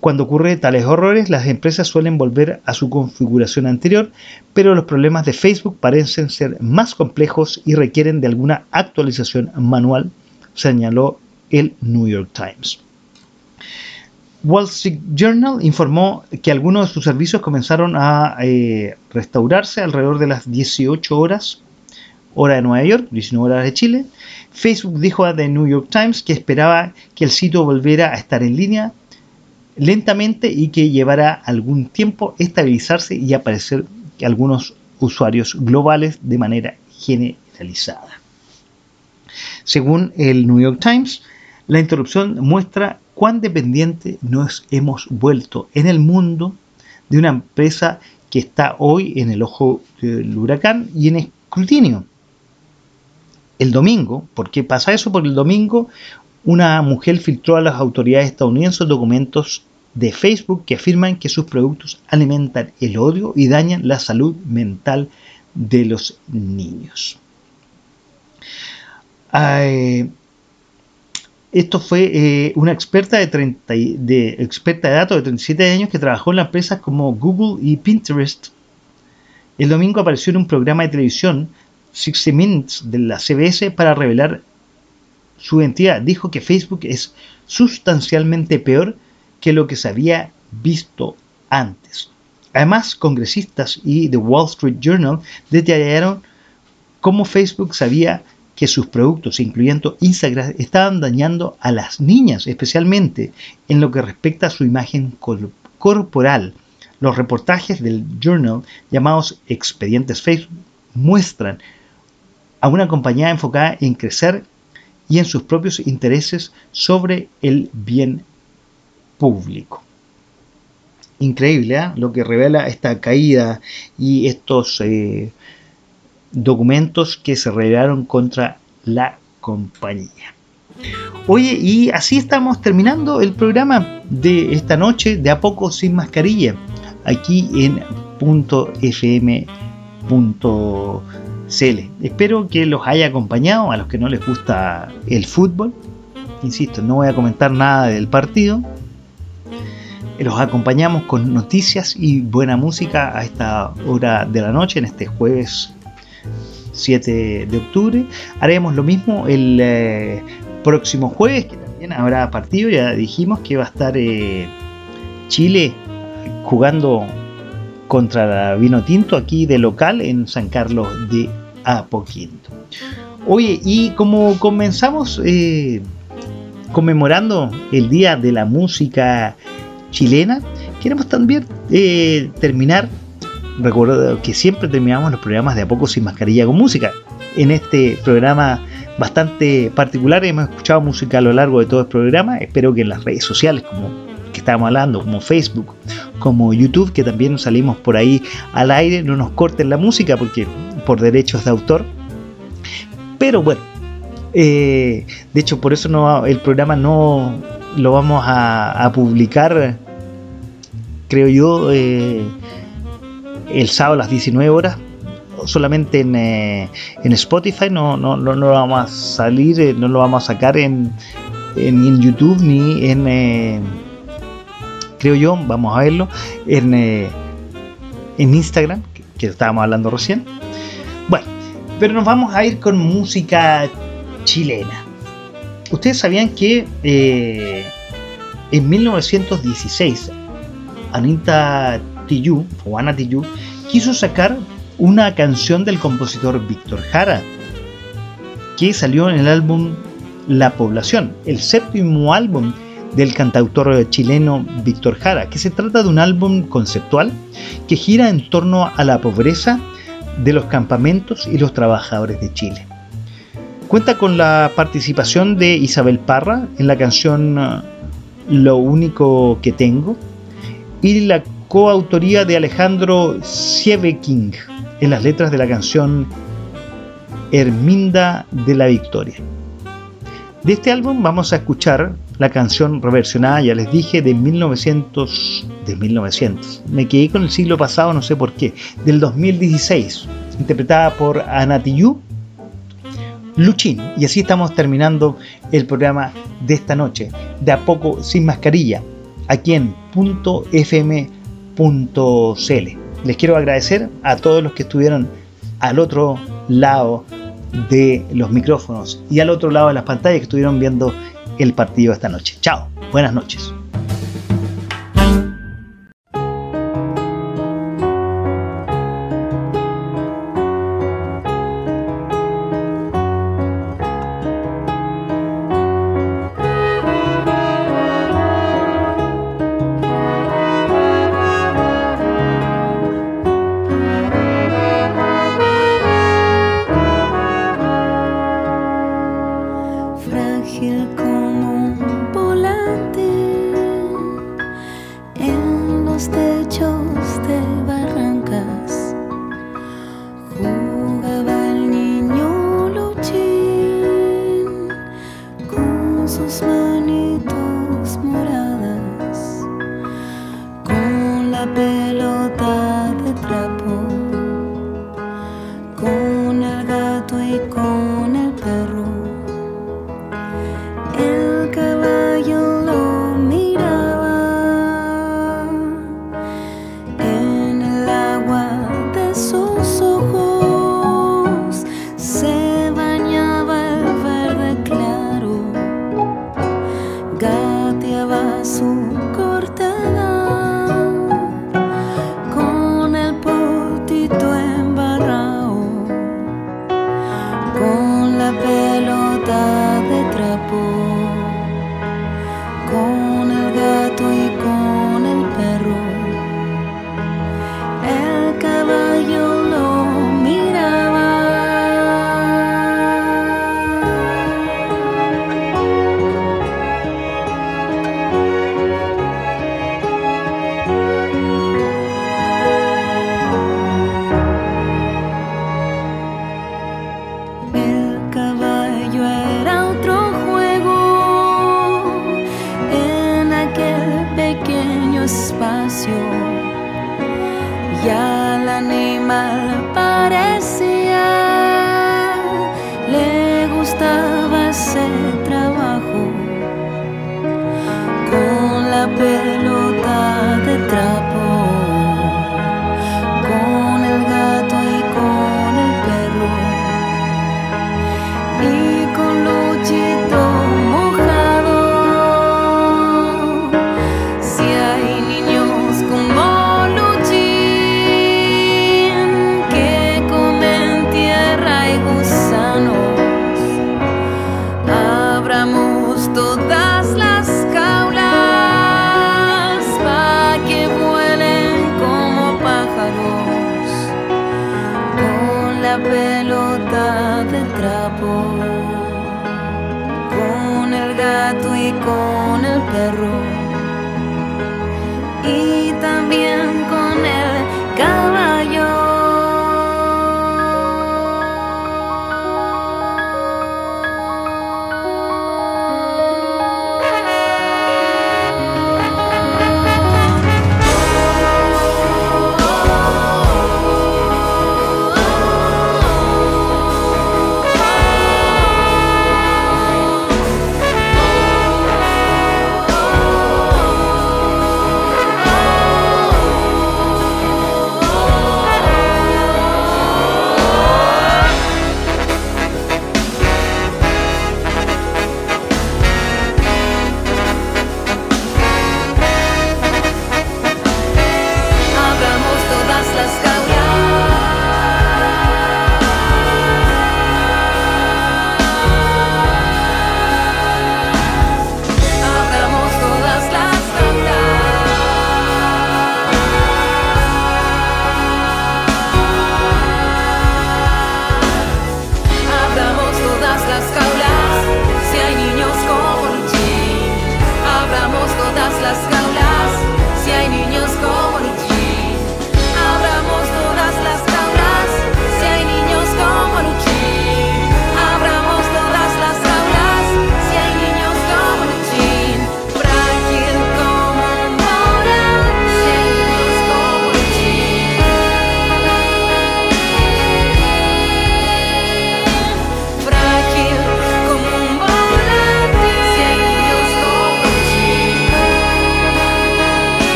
Cuando ocurre tales horrores, las empresas suelen volver a su configuración anterior, pero los problemas de Facebook parecen ser más complejos y requieren de alguna actualización manual, señaló el New York Times. Wall Street Journal informó que algunos de sus servicios comenzaron a eh, restaurarse alrededor de las 18 horas, hora de Nueva York, 19 horas de Chile. Facebook dijo a The New York Times que esperaba que el sitio volviera a estar en línea lentamente y que llevará algún tiempo estabilizarse y aparecer algunos usuarios globales de manera generalizada. Según el New York Times, la interrupción muestra cuán dependiente nos hemos vuelto en el mundo de una empresa que está hoy en el ojo del huracán y en escrutinio. El domingo, ¿por qué pasa eso? Porque el domingo una mujer filtró a las autoridades estadounidenses documentos de Facebook que afirman que sus productos alimentan el odio y dañan la salud mental de los niños. esto fue eh, una experta de, 30, de, experta de datos de 37 años que trabajó en las empresas como Google y Pinterest. El domingo apareció en un programa de televisión 60 Minutes de la CBS para revelar su identidad. Dijo que Facebook es sustancialmente peor que lo que se había visto antes. Además, congresistas y The Wall Street Journal detallaron cómo Facebook sabía que sus productos, incluyendo Instagram, estaban dañando a las niñas, especialmente en lo que respecta a su imagen corporal. Los reportajes del Journal llamados Expedientes Facebook muestran a una compañía enfocada en crecer y en sus propios intereses sobre el bien público. Increíble ¿eh? lo que revela esta caída y estos eh, documentos que se revelaron contra la compañía. Oye, y así estamos terminando el programa de esta noche de a poco sin mascarilla, aquí en .fm.cl. Espero que los haya acompañado a los que no les gusta el fútbol. Insisto, no voy a comentar nada del partido, los acompañamos con noticias y buena música a esta hora de la noche, en este jueves 7 de octubre. Haremos lo mismo el eh, próximo jueves, que también habrá partido. Ya dijimos que va a estar eh, Chile jugando contra Vino Tinto aquí de local en San Carlos de Apoquindo. Oye, y como comenzamos eh, conmemorando el Día de la Música chilena, queremos también eh, terminar, recuerdo que siempre terminamos los programas de a poco sin mascarilla con música. En este programa bastante particular hemos escuchado música a lo largo de todo el programa, espero que en las redes sociales como que estábamos hablando, como Facebook, como YouTube, que también salimos por ahí al aire, no nos corten la música porque por derechos de autor. Pero bueno, eh, de hecho por eso no, el programa no lo vamos a publicar creo yo, eh, el sábado a las 19 horas, solamente en, eh, en Spotify, no, no, no, lo vamos a salir, eh, no lo vamos a sacar en, en, YouTube ni en, creo yo, vamos a verlo, en, en Instagram, que, que estábamos hablando recién. Bueno, pero nos vamos a ir con música chilena. Ustedes sabían que en 1916 Anita Tijoux, o Ana quiso sacar una canción del compositor Víctor Jara, que salió en el álbum La Población, el séptimo álbum del cantautor chileno Víctor Jara, que se trata de un álbum conceptual que gira en torno a la pobreza de los campamentos y los trabajadores de Chile. Cuenta con la participación de Isabel Parra en la canción Lo único que tengo, y la coautoría de Alejandro Sieveking en las letras de la canción Herminda de la Victoria. De este álbum vamos a escuchar la canción reversionada, ya les dije, de 1900, de 1900. Me quedé con el siglo pasado, no sé por qué, del 2016, interpretada por Anatiyu Luchín. Y así estamos terminando el programa de esta noche, de a poco sin mascarilla, aquí en .fm.cl. Les quiero agradecer a todos los que estuvieron al otro lado de los micrófonos y al otro lado de las pantallas que estuvieron viendo el partido esta noche. Chao, buenas noches. my life.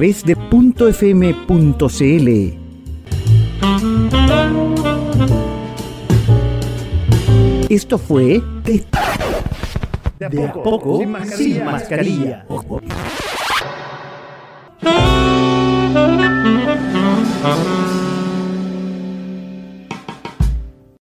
Través de .fm.cl. Esto fue de, de a poco sin mascarilla. Sin mascarilla.